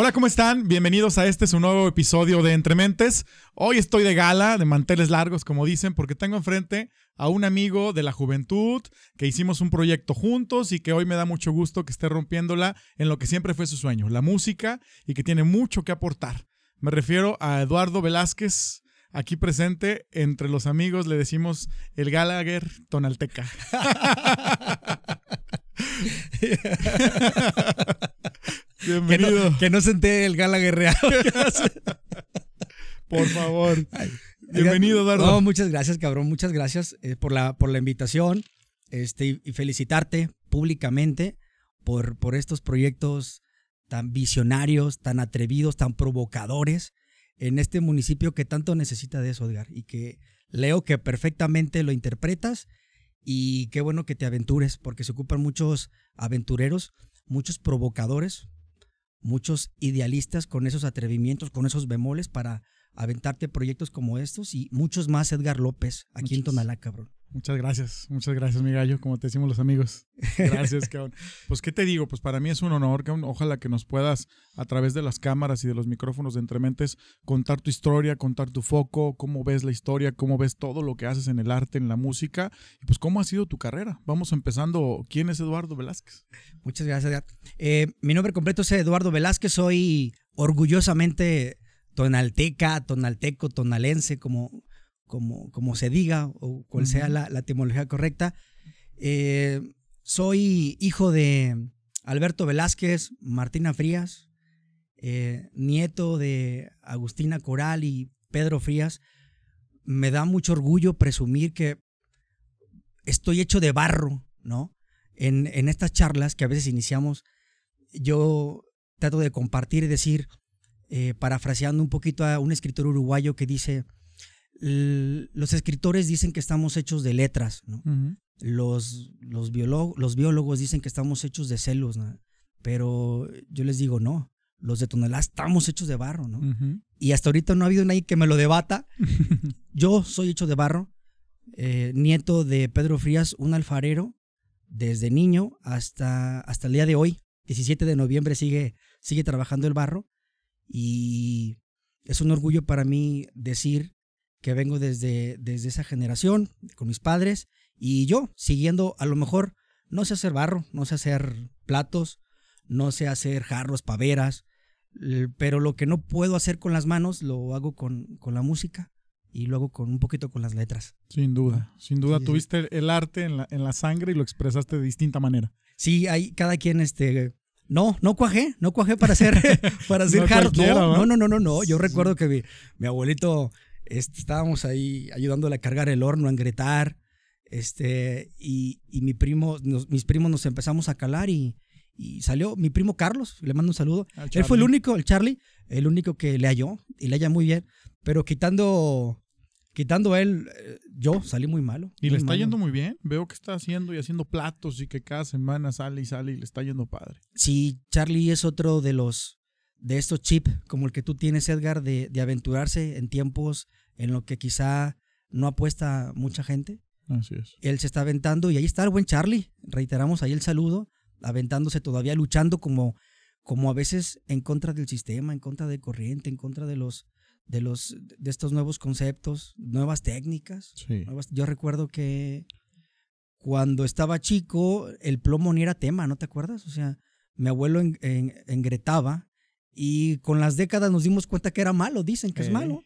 Hola, ¿cómo están? Bienvenidos a este su nuevo episodio de Entre Mentes. Hoy estoy de gala, de manteles largos, como dicen, porque tengo enfrente a un amigo de la juventud que hicimos un proyecto juntos y que hoy me da mucho gusto que esté rompiéndola en lo que siempre fue su sueño, la música, y que tiene mucho que aportar. Me refiero a Eduardo Velázquez, aquí presente. Entre los amigos le decimos el Gallagher Tonalteca. Bienvenido. Que no, senté el gala guerreado. por favor. Bienvenido, Eduardo. No, muchas gracias, cabrón. Muchas gracias eh, por, la, por la invitación. Este, y felicitarte públicamente por, por estos proyectos tan visionarios, tan atrevidos, tan provocadores en este municipio que tanto necesita de eso, Edgar. Y que leo que perfectamente lo interpretas y qué bueno que te aventures, porque se ocupan muchos aventureros, muchos provocadores, muchos idealistas con esos atrevimientos, con esos bemoles para aventarte proyectos como estos y muchos más Edgar López aquí en Tonalá, cabrón. Muchas gracias, muchas gracias, mi gallo, como te decimos los amigos. Gracias, cabrón. Pues, ¿qué te digo? Pues para mí es un honor, cabrón. Ojalá que nos puedas, a través de las cámaras y de los micrófonos de Entrementes, contar tu historia, contar tu foco, cómo ves la historia, cómo ves todo lo que haces en el arte, en la música, y pues cómo ha sido tu carrera. Vamos empezando. ¿Quién es Eduardo Velázquez? Muchas gracias, eh, mi nombre completo es Eduardo Velázquez, soy orgullosamente tonalteca, tonalteco, tonalense, como como, como se diga o cual sea la, etimología correcta. Eh, soy hijo de Alberto Velázquez, Martina Frías, eh, nieto de Agustina Coral y Pedro Frías. Me da mucho orgullo presumir que estoy hecho de barro, ¿no? En, en estas charlas que a veces iniciamos, yo trato de compartir y decir, eh, parafraseando un poquito a un escritor uruguayo que dice, los escritores dicen que estamos hechos de letras, los, los, los, biólogos dicen que estamos hechos de celos, pero yo les digo, no, los de Tonelá estamos hechos de barro, ¿no? Y hasta ahorita no ha habido nadie que me lo debata. yo soy hecho de barro, eh, nieto de Pedro Frías, un alfarero, desde niño hasta, hasta el día de hoy, 17 de noviembre, sigue, sigue trabajando el barro. Y es un orgullo para mí decir que vengo desde, desde esa generación, con mis padres, y yo siguiendo, a lo mejor, no sé hacer barro, no sé hacer platos, no sé hacer jarros, paveras, pero lo que no puedo hacer con las manos lo hago con, con la música y luego con un poquito con las letras. Sin duda, sin duda tuviste el arte en la, en la sangre y lo expresaste de distinta manera. Sí, hay cada quien este no, no cuajé, no cuajé para hacer para hacer jarros. No, no, no, no, no, Yo recuerdo que mi, mi abuelito este, estábamos ahí ayudándole a cargar el horno, a engretar. Este, y, mi primo, mis primos nos empezamos a calar y, salió mi primo Carlos, le mando un saludo. Él fue el único, el Charlie, el único que le halló y le halla muy bien. Pero quitando, quitando él, eh, yo salí muy malo. Y le está yendo muy bien. Veo que está haciendo y haciendo platos y que cada semana sale y sale y le está yendo padre. Sí, Charlie es otro de los de estos chips como el que tú tienes, Edgar, de, aventurarse en tiempos en lo que quizá no apuesta mucha gente. Así es. Él se está aventando y ahí está el buen Charlie. Reiteramos ahí el saludo, aventándose todavía, luchando como, como a veces en contra del sistema, en contra de corriente, en contra de los de los de estos nuevos conceptos, nuevas técnicas. yo recuerdo que cuando estaba chico el plomo ni era tema, ¿no te acuerdas? O sea, mi abuelo en, engretaba y con las décadas nos dimos cuenta que era malo, dicen que es malo.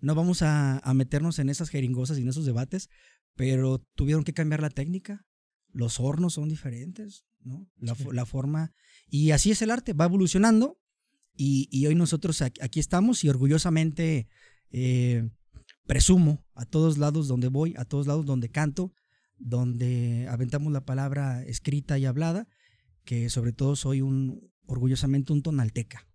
No vamos a, meternos en esas jeringosas y en esos debates, pero tuvieron que cambiar la técnica. Los hornos son diferentes, ¿no? La, forma. Y así es el arte, va evolucionando. Y, hoy nosotros aquí estamos y orgullosamente eh, presumo a todos lados donde voy, a todos lados donde canto, donde aventamos la palabra escrita y hablada, que sobre todo soy un orgullosamente un tonalteca.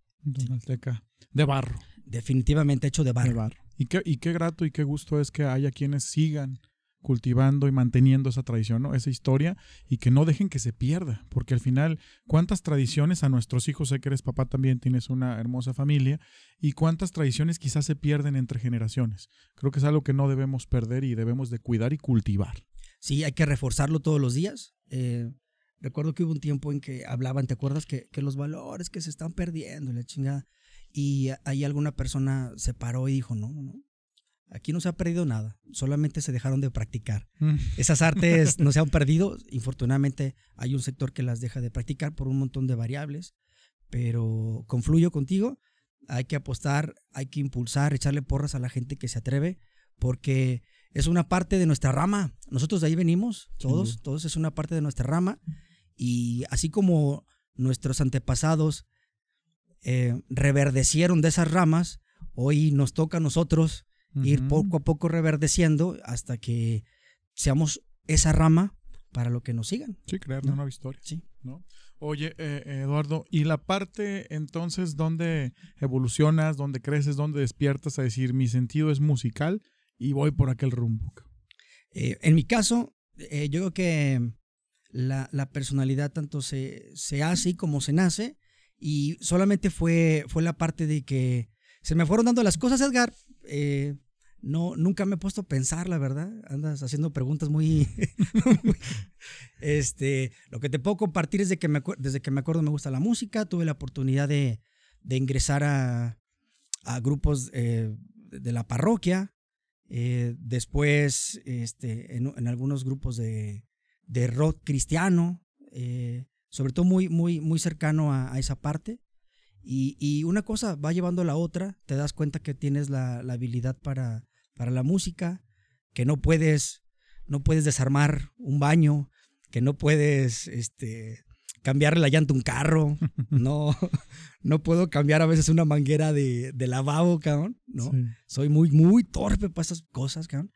De barro. Definitivamente hecho de barro. Y, qué, y qué grato y qué gusto es que haya quienes sigan cultivando y manteniendo esa tradición, ¿no? esa historia, y que no dejen que se pierda, porque al final, ¿cuántas tradiciones a nuestros hijos, sé que eres papá también, tienes una hermosa familia, y cuántas tradiciones quizás se pierden entre generaciones? Creo que es algo que no debemos perder y debemos de cuidar y cultivar. Sí, hay que reforzarlo todos los días. Eh, recuerdo que hubo un tiempo en que hablaban, ¿te acuerdas? Que, que los valores que se están perdiendo, la chingada. Y ahí alguna persona se paró y dijo, no, no, no. Aquí no se ha perdido nada, solamente se dejaron de practicar. Mm. Esas artes no se han perdido, infortunadamente hay un sector que las deja de practicar por un montón de variables, pero confluyo contigo, hay que apostar, hay que impulsar, echarle porras a la gente que se atreve, porque es una parte de nuestra rama. Nosotros de ahí venimos, todos, todos es una parte de nuestra rama. Y así como nuestros antepasados eh, reverdecieron de esas ramas, hoy nos toca a nosotros ir poco a poco reverdeciendo hasta que seamos esa rama para lo que nos sigan. Sí, crear ¿no? una nueva historia. Sí. ¿no? Oye, eh, Eduardo, ¿y la parte entonces donde evolucionas, donde creces, donde despiertas a decir mi sentido es musical y voy por aquel rumbo? Eh, en mi caso, eh, yo creo que la, la personalidad tanto se, se hace como se nace y solamente fue, fue la parte de que se me fueron dando las cosas, Edgar. Eh, no, nunca me he puesto a pensar, la verdad. Andas haciendo preguntas muy... este, lo que te puedo compartir es de que me, desde que me acuerdo me gusta la música. Tuve la oportunidad de, de ingresar a, a grupos eh, de la parroquia. Eh, después, este, en algunos grupos de, de rock cristiano, eh, sobre todo muy, muy, muy cercano a, a esa parte. Y, y una cosa va llevando a la otra, te das cuenta que tienes la, la habilidad para, para la música, que no puedes, no puedes desarmar un baño, que no puedes este, cambiarle la llanta a un carro, no, no puedo cambiar a veces una manguera de, de lavabo, cabrón, ¿no? Sí. Soy muy, muy torpe para esas cosas, cabrón.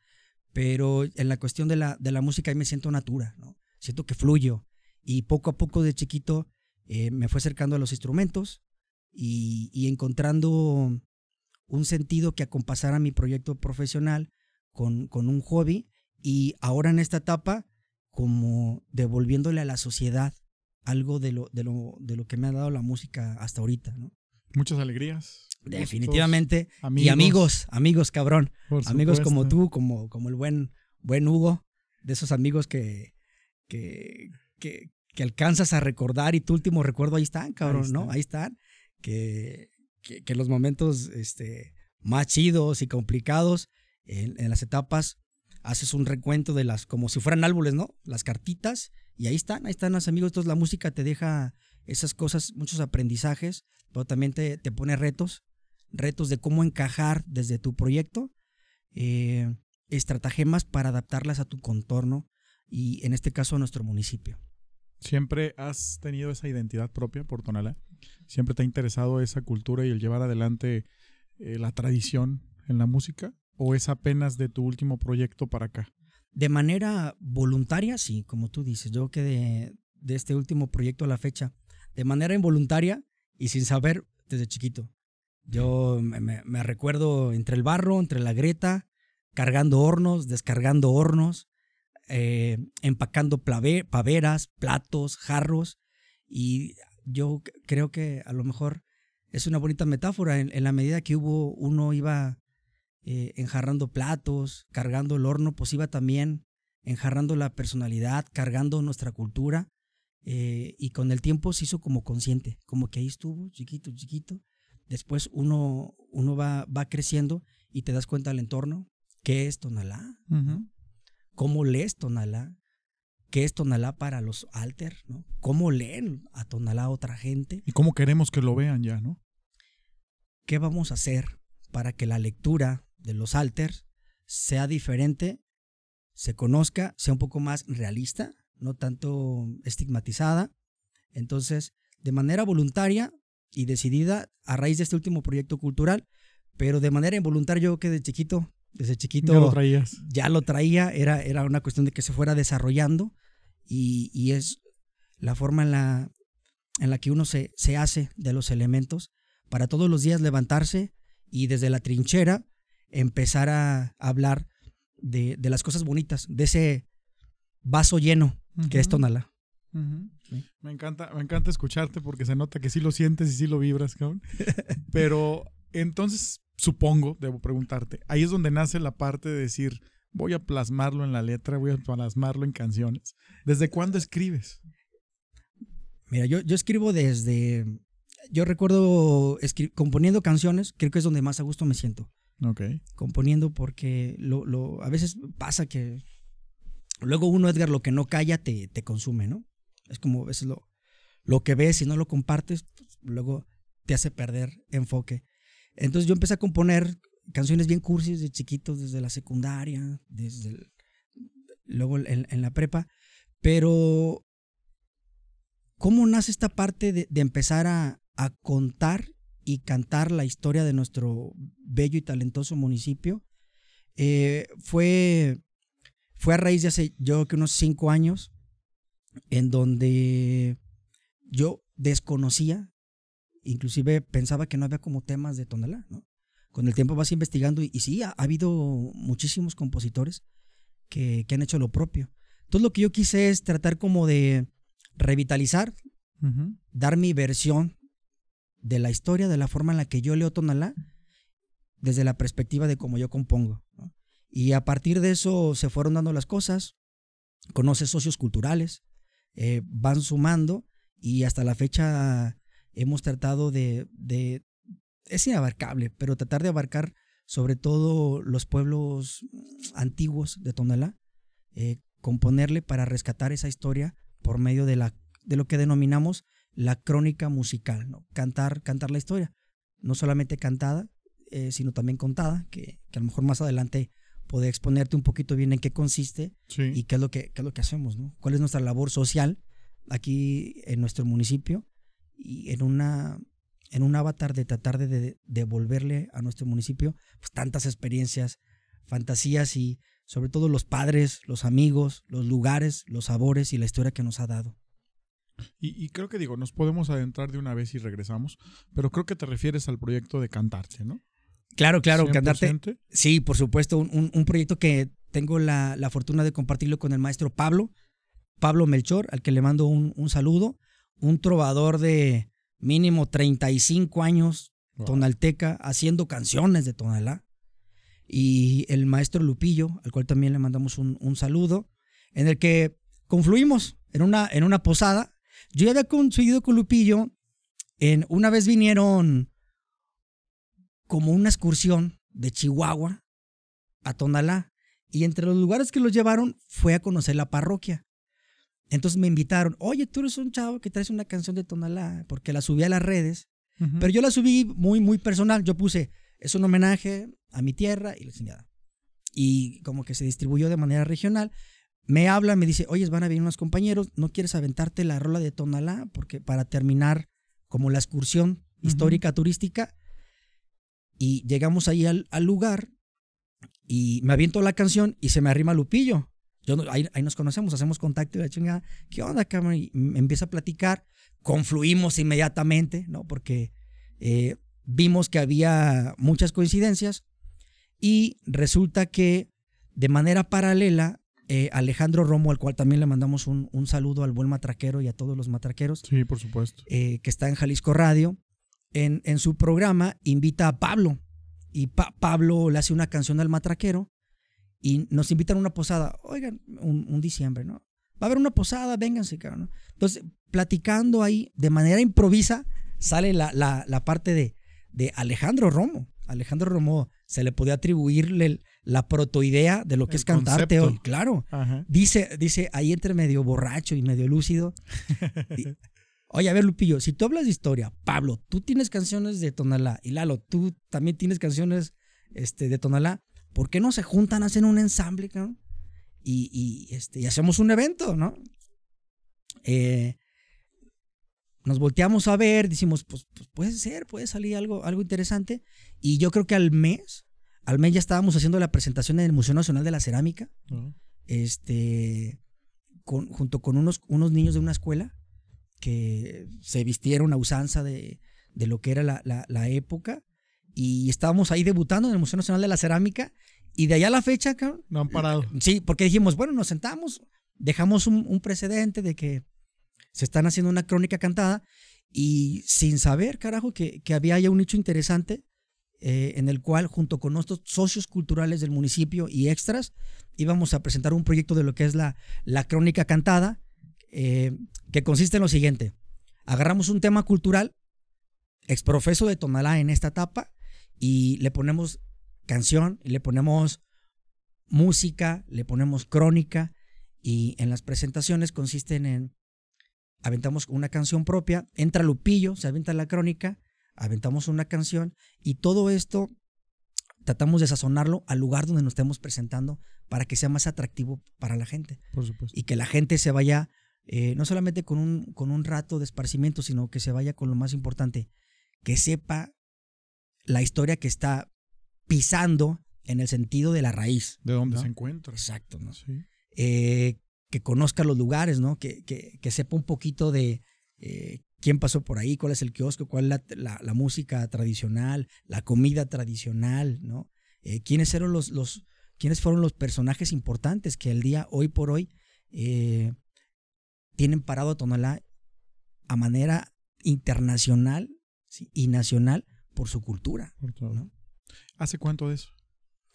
Pero en la cuestión de la, de la música ahí me siento natura. Siento que fluyo. Y poco a poco de chiquito eh, me fue acercando a los instrumentos y, y encontrando un sentido que acompasara mi proyecto profesional con, con un hobby. Y ahora en esta etapa, como devolviéndole a la sociedad algo de lo, de lo, de lo que me ha dado la música hasta ahorita. Muchas alegrías. Definitivamente. Y amigos, amigos, cabrón. por Amigos como tú, como, como el buen, buen Hugo, de esos amigos que, que, que, que alcanzas a recordar y tu último recuerdo ahí están, cabrón, Ahí ¿no? Ahí están. Que, que, que los momentos este, más chidos y complicados en, en las etapas haces un recuento de las, como si fueran árboles, ¿no? Las cartitas y ahí están, ahí están los amigos. Entonces la música te deja esas cosas, muchos aprendizajes, pero también te, te pone retos, retos de cómo encajar desde tu proyecto, eh, estratagemas para adaptarlas a tu contorno y en este caso a nuestro municipio. ¿Siempre has tenido esa identidad propia por Tonalá? ¿Siempre te ha interesado esa cultura y el llevar adelante eh, la tradición en la música? ¿O es apenas de tu último proyecto para acá? De manera voluntaria, sí, como tú dices, yo creo que de, de este último proyecto a la fecha, de manera involuntaria y sin saber desde chiquito. Yo me, recuerdo entre el barro, entre la grieta, cargando hornos, descargando hornos, eh, empacando paveras, platos, jarros. Y yo creo que a lo mejor es una bonita metáfora. En, en la medida que hubo, uno iba eh, enjarrando platos, cargando el horno, pues iba también enjarrando la personalidad, cargando nuestra cultura. eh, y con el tiempo se hizo como consciente, como que ahí estuvo, chiquito, chiquito. Después uno, uno va, va creciendo y te das cuenta del entorno. ¿Qué es Tonalá? ¿Cómo lees Tonalá? ¿Qué es Tonalá para los alter? ¿no? ¿Cómo leen a Tonalá otra gente? ¿Y cómo queremos que lo vean ya, no? ¿Qué vamos a hacer para que la lectura de los alters sea diferente, se conozca, sea un poco más realista, no tanto estigmatizada? Entonces, de manera voluntaria y decidida, a raíz de este último proyecto cultural, pero de manera involuntaria, yo que de chiquito, desde chiquito Ya lo traías. ya lo traía, era, era una cuestión de que se fuera desarrollando y, y es la forma en la, en la que uno se, se hace de los elementos para todos los días levantarse y desde la trinchera empezar a hablar de, de las cosas bonitas, de ese vaso lleno que es Ujú. Sí. Me encanta, me encanta escucharte porque se nota que sí lo sientes y sí lo vibras, cabrón. Pero entonces, supongo, debo preguntarte, ahí es donde nace la parte de decir, voy a plasmarlo en la letra, voy a plasmarlo en canciones. ¿Desde cuándo escribes? Mira, yo, yo escribo desde. Yo recuerdo componiendo canciones, creo que es donde más a gusto me siento. Ok. Componiendo porque lo, lo, a veces pasa que luego uno, Edgar, lo que no calla te, te consume, ¿no? Es como a veces lo, lo que ves y no lo compartes, pues, luego te hace perder enfoque. Entonces yo empecé a componer canciones bien cursis de chiquitos, desde la secundaria, desde luego en, la prepa, pero ¿cómo nace esta parte de, empezar a, contar y cantar la historia de nuestro bello y talentoso municipio? Eh, fue, fue a raíz de hace, yo creo que unos cinco años, en donde yo desconocía, inclusive pensaba que no había como temas de tonalá, ¿no? Con el tiempo vas investigando y, sí, ha, habido muchísimos compositores que, han hecho lo propio. Entonces lo que yo quise es tratar como de revitalizar, dar mi versión de la historia, de la forma en la que yo leo tonalá, desde la perspectiva de cómo yo compongo. Y a partir de eso se fueron dando las cosas, conoces socios culturales, eh, van sumando y hasta la fecha hemos tratado de, es inabarcable, pero tratar de abarcar sobre todo los pueblos antiguos de Tonalá, eh, componerle para rescatar esa historia por medio de, la, de lo que denominamos la crónica musical, ¿no? cantar, cantar la historia, no solamente cantada, eh, sino también contada, que, a lo mejor más adelante puede exponerte un poquito bien en qué consiste y qué es lo que, qué es lo que hacemos, ¿no? cuál es nuestra labor social aquí en nuestro municipio y en una en un avatar de tratar de devolverle a nuestro municipio pues, tantas experiencias, fantasías y sobre todo los padres, los amigos, los lugares, los sabores y la historia que nos ha dado. Y, creo que digo, nos podemos adentrar de una vez y regresamos, pero creo que te refieres al proyecto de Cantarte, ¿no? Claro, claro, Cantarte. Sí, por supuesto, un, proyecto que tengo la, fortuna de compartirlo con el maestro Pablo, Pablo Melchor, al que le mando un, un saludo, un trovador de, mínimo 35 años, tonalteca, haciendo canciones de tonalá. Y el maestro Lupillo, al cual también le mandamos un, saludo, en el que confluimos en una, en una posada. Yo ya había conseguido con Lupillo, en, una vez vinieron como una excursión de Chihuahua a Tonalá. Y entre los lugares que los llevaron fue a conocer la parroquia. Entonces me invitaron, oye, tú eres un chavo que traes una canción de Tonalá, porque la subí a las redes, pero yo la subí muy, muy personal. Yo puse, es un homenaje a mi tierra y la señora. Y como que se distribuyó de manera regional. Me habla, me dice, oye, van a venir unos compañeros, ¿no quieres aventarte la rola de Tonalá? Porque para terminar como la excursión histórica turística. Y llegamos ahí al, al lugar y me aviento la canción y se me arrima Lupillo. Yo, ahí, nos conocemos, hacemos contacto y la chingada, ¿qué onda, cabrón? Y me empieza a platicar, confluimos inmediatamente, ¿no? Porque eh, vimos que había muchas coincidencias y resulta que de manera paralela, eh, Alejandro Romo, al cual también le mandamos un, saludo al buen matraquero y a todos los matraqueros. Sí, por supuesto. Eh, que está en Jalisco Radio, en, en, su programa invita a Pablo y Pablo le hace una canción al matraquero y nos invitan a una posada. Oigan, un, diciembre, ¿no? Va a haber una posada, vénganse, cabrón. Entonces, platicando ahí de manera improvisa, sale la, la, parte de, de, Alejandro Romo. Alejandro Romo se le podía atribuirle la protoidea de lo que es cantarte hoy. Claro. Dice, dice ahí entre medio borracho y medio lúcido. Oye, a ver, Lupillo, si tú hablas de historia, Pablo, tú tienes canciones de Tonalá y Lalo, tú también tienes canciones este, de Tonalá. ¿por qué no se juntan, hacen un ensamble, Y, este, y hacemos un evento, ¿no? Eh, nos volteamos a ver, decimos, pues, pues, puede ser, puede salir algo, algo interesante. Y yo creo que al mes, al mes ya estábamos haciendo la presentación en el Museo Nacional de la Cerámica, este, junto con unos, unos niños de una escuela que se vistieron a usanza de, lo que era la, la época y estábamos ahí debutando en el Museo Nacional de la Cerámica y de allá a la fecha, cabrón. No han parado. Sí, porque dijimos, bueno, nos sentamos, dejamos un, precedente de que se están haciendo una crónica cantada y sin saber, carajo, que, que había ya un nicho interesante eh, en el cual, junto con nuestros socios culturales del municipio y extras, íbamos a presentar un proyecto de lo que es la, la crónica cantada, eh, que consiste en lo siguiente. agarramos un tema cultural, exprofeso de Tonalá en esta etapa, y le ponemos canción, y le ponemos música, le ponemos crónica, y en las presentaciones consisten en, aventamos una canción propia, entra Lupillo, se avienta la crónica, aventamos una canción, y todo esto tratamos de sazonarlo al lugar donde nos estemos presentando para que sea más atractivo para la gente. Por supuesto. Y que la gente se vaya, eh, no solamente con un, con un rato de esparcimiento, sino que se vaya con lo más importante, que sepa la historia que está pisando en el sentido de la raíz. De dónde ¿no? se encuentra. Exacto, ¿no? Sí. Eh, que conozca los lugares, ¿no? Que, que, que sepa un poquito de eh, quién pasó por ahí, cuál es el kiosco, cuál es la, la, la música tradicional, la comida tradicional, ¿no? Eh, quiénes fueron los, los, quiénes fueron los personajes importantes que el día, hoy por hoy, eh, tienen parado a Tonalá a manera internacional ¿sí? y nacional por su cultura. Por todo. ¿no? ¿Hace cuánto de eso?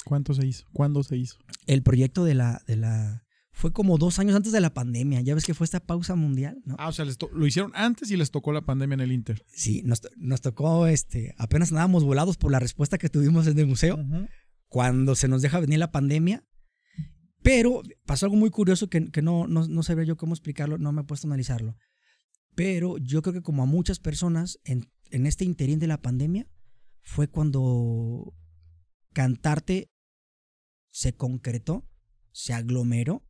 ¿Cuánto se hizo? ¿Cuándo se hizo? El proyecto de la, de la fue como dos años antes de la pandemia. Ya ves que fue esta pausa mundial, ¿no? Ah, o sea, les lo hicieron antes y les tocó la pandemia en el Inter. Sí, nos, nos tocó, este, apenas andábamos volados por la respuesta que tuvimos en el museo cuando se nos deja venir la pandemia. Pero pasó algo muy curioso que, que no, no, no sabía yo cómo explicarlo, no me he puesto a analizarlo. Pero yo creo que como a muchas personas en, en este interín de la pandemia fue cuando cantarte se concretó, se aglomeró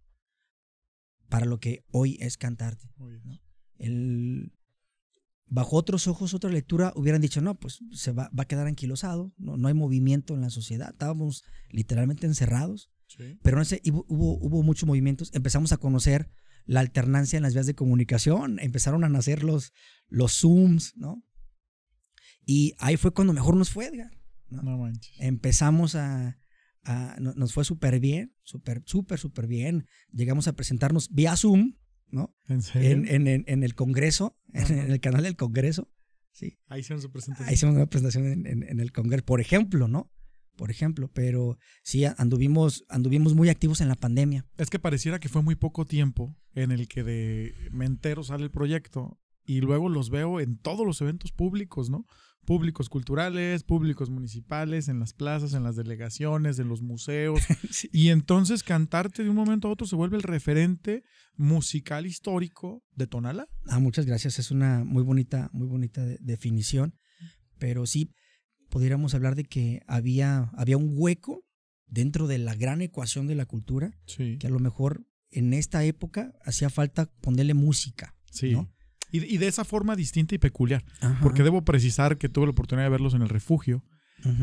para lo que hoy es cantarte. El, bajo otros ojos, otra lectura, hubieran dicho, no, pues se va, va a quedar anquilosado, no, no hay movimiento en la sociedad, estábamos literalmente encerrados, Sí. pero no sé, hubo, hubo, muchos movimientos, empezamos a conocer la alternancia en las vías de comunicación, empezaron a nacer los, los Zooms, ¿no? Y ahí fue cuando mejor nos fue, Edgar. ¿no? No manches. Empezamos a, a- no- nos fue súper bien, súper, súper, súper bien. Llegamos a presentarnos vía Zoom, ¿no? ¿En serio? En, en- en- en el Congreso, en, el canal del Congreso, ¿sí? Ahí hicieron su presentación. Ahí hicimos una presentación en, en- en el Congreso, por ejemplo, ¿no? Por ejemplo, pero sí anduvimos, anduvimos muy activos en la pandemia. Es que pareciera que fue muy poco tiempo en el que de me entero sale el proyecto y luego los veo en todos los eventos públicos, ¿no? Públicos culturales, públicos municipales, en las plazas, en las delegaciones, en los museos. Sí. Y entonces cantarte de un momento a otro se vuelve el referente musical histórico de Tonala. Ah, muchas gracias. Es una muy bonita, muy bonita de- definición. Pero sí, podríamos hablar de que había, había un hueco dentro de la gran ecuación de la cultura Sí. que a lo mejor en esta época hacía falta ponerle música. Sí. ¿no? Y, y de esa forma distinta y peculiar. Ajá. Porque debo precisar que tuve la oportunidad de verlos en el refugio.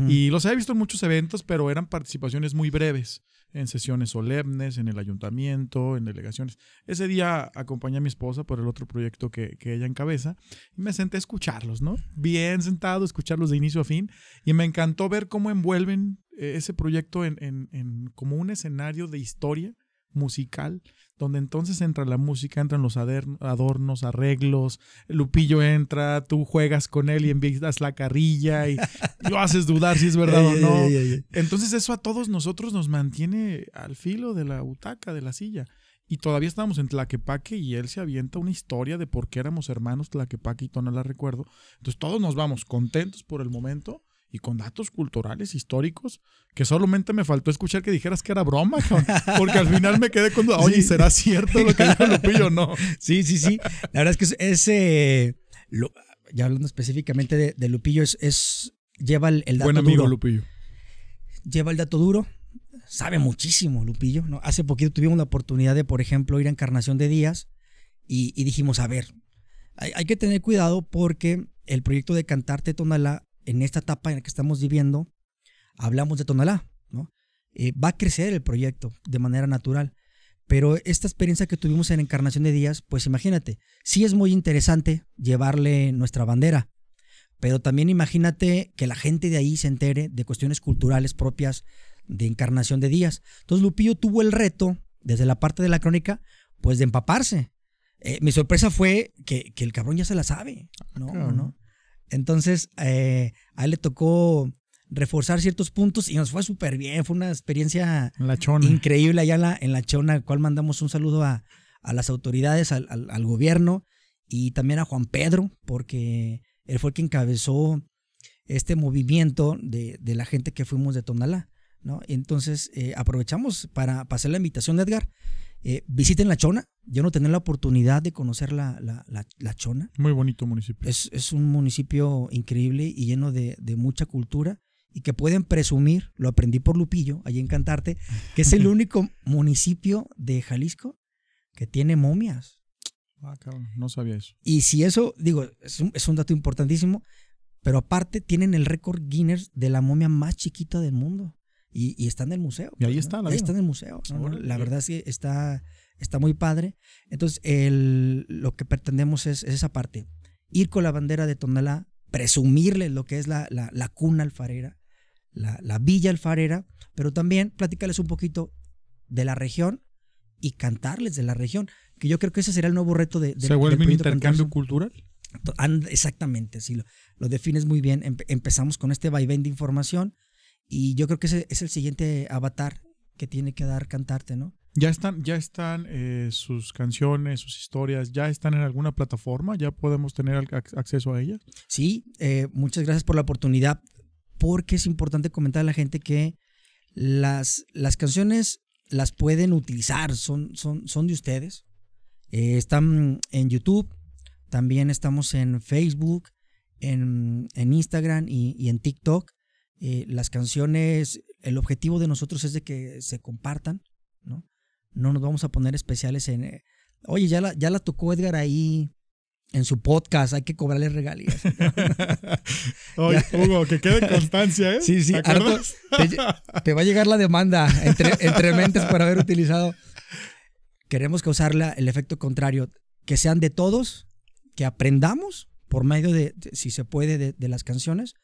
Y los he visto en muchos eventos, pero eran participaciones muy breves, en sesiones solemnes, en el ayuntamiento, en delegaciones. Ese día acompañé a mi esposa por el otro proyecto que, que ella encabeza y me senté a escucharlos, ¿no? Bien sentado, escucharlos de inicio a fin. Y me encantó ver cómo envuelven eh, ese proyecto en, en- en como un escenario de historia musical, donde entonces entra la música, entran los adornos, arreglos, Lupillo entra, tú juegas con él y envías la carrilla y lo haces dudar si es verdad o no. Entonces eso a todos nosotros nos mantiene al filo de la butaca, de la silla. Y todavía estábamos en Tlaquepaque y él se avienta una historia de por qué éramos hermanos Tlaquepaque y Tona la recuerdo. Entonces todos nos vamos contentos por el momento y con datos culturales, históricos, que solamente me faltó escuchar que dijeras que era broma, porque al final me quedé con oye. ¿será cierto lo que dijo Lupillo o no? Sí, sí, sí. La verdad es que es, es, eh, ya hablando específicamente de, de Lupillo, es, es- lleva el, el dato Buen amigo duro. Lupillo. lleva el dato duro, sabe muchísimo Lupillo. ¿no? Hace poquito tuvimos la oportunidad de, por ejemplo, ir a Encarnación de Díaz y, y dijimos, a ver, hay, hay que tener cuidado porque el proyecto de Cantarte Tonalá, en esta etapa en la que estamos viviendo, hablamos de Tonalá, ¿no? Eh, va a crecer el proyecto de manera natural. Pero esta experiencia que tuvimos en Encarnación de Díaz, pues imagínate, sí es muy interesante llevarle nuestra bandera, pero también imagínate que la gente de ahí se entere de cuestiones culturales propias de Encarnación de Díaz. Entonces Lupillo tuvo el reto, desde la parte de la crónica, pues de empaparse. Eh, mi sorpresa fue que, que el cabrón ya se la sabe, ¿no? cabrón. ¿no? Entonces eh, a él le tocó reforzar ciertos puntos y nos fue súper bien, fue una experiencia La chona. increíble allá en la, en la Chona, al cual mandamos un saludo a, a las autoridades, al, al- al gobierno, y también a Juan Pedro, porque él fue el que encabezó este movimiento de, de la gente que fuimos de Tonalá. ¿no? Entonces eh, aprovechamos para, para, hacer la invitación de Edgar. Eh, visiten La Chona. Yo no tenía la oportunidad de conocer la, la, la, Chona. Muy bonito municipio. Es, es un municipio increíble y lleno de, de, mucha cultura y que pueden presumir, lo aprendí por Lupillo, allí en Cantarte, que es el único municipio de Jalisco que tiene momias. Ah, cabrón, no sabía eso. Y si eso, digo, es un, es un dato importantísimo, pero aparte tienen el récord Guinness de la momia más chiquita del mundo. Y, está en el museo. Y ahí pues, está, Ahí está en el museo. La verdad es que está, está muy padre. Entonces, el, lo que pretendemos es, esa parte. Ir con la bandera de Tonalá, presumirle lo que es la, la, cuna alfarera, la, la, villa alfarera, pero también platicarles un poquito de la región y cantarles de la región, que yo creo que ese será el nuevo reto de... de ¿Se vuelve un intercambio cultural? Exactamente, sí, lo, lo defines muy bien. empezamos con este vaivén de información y yo creo que ese es el siguiente avatar que tiene que dar cantarte, ¿no? ¿Ya están, ya están eh, sus canciones, sus historias, ya están en alguna plataforma? ¿Ya podemos tener acceso a ellas? Sí, eh, muchas gracias por la oportunidad, porque es importante comentar a la gente que las, las canciones las pueden utilizar, son, son, son de ustedes. Eh, están en YouTube, también estamos en Facebook, en, en Instagram y, y en TikTok. Eh, las canciones, el objetivo de nosotros es de que se compartan, ¿no? No nos vamos a poner especiales en, eh, oye, ya la, ya la tocó Edgar ahí en su podcast, hay que cobrarle regalías. oye, Hugo, que quede constancia, ¿eh? Sí, sí, te, te, va a llegar la demanda entre, entre mentes por haber utilizado. Queremos causarle el efecto contrario, que sean de todos, que aprendamos por medio de, si se puede, de, de las canciones,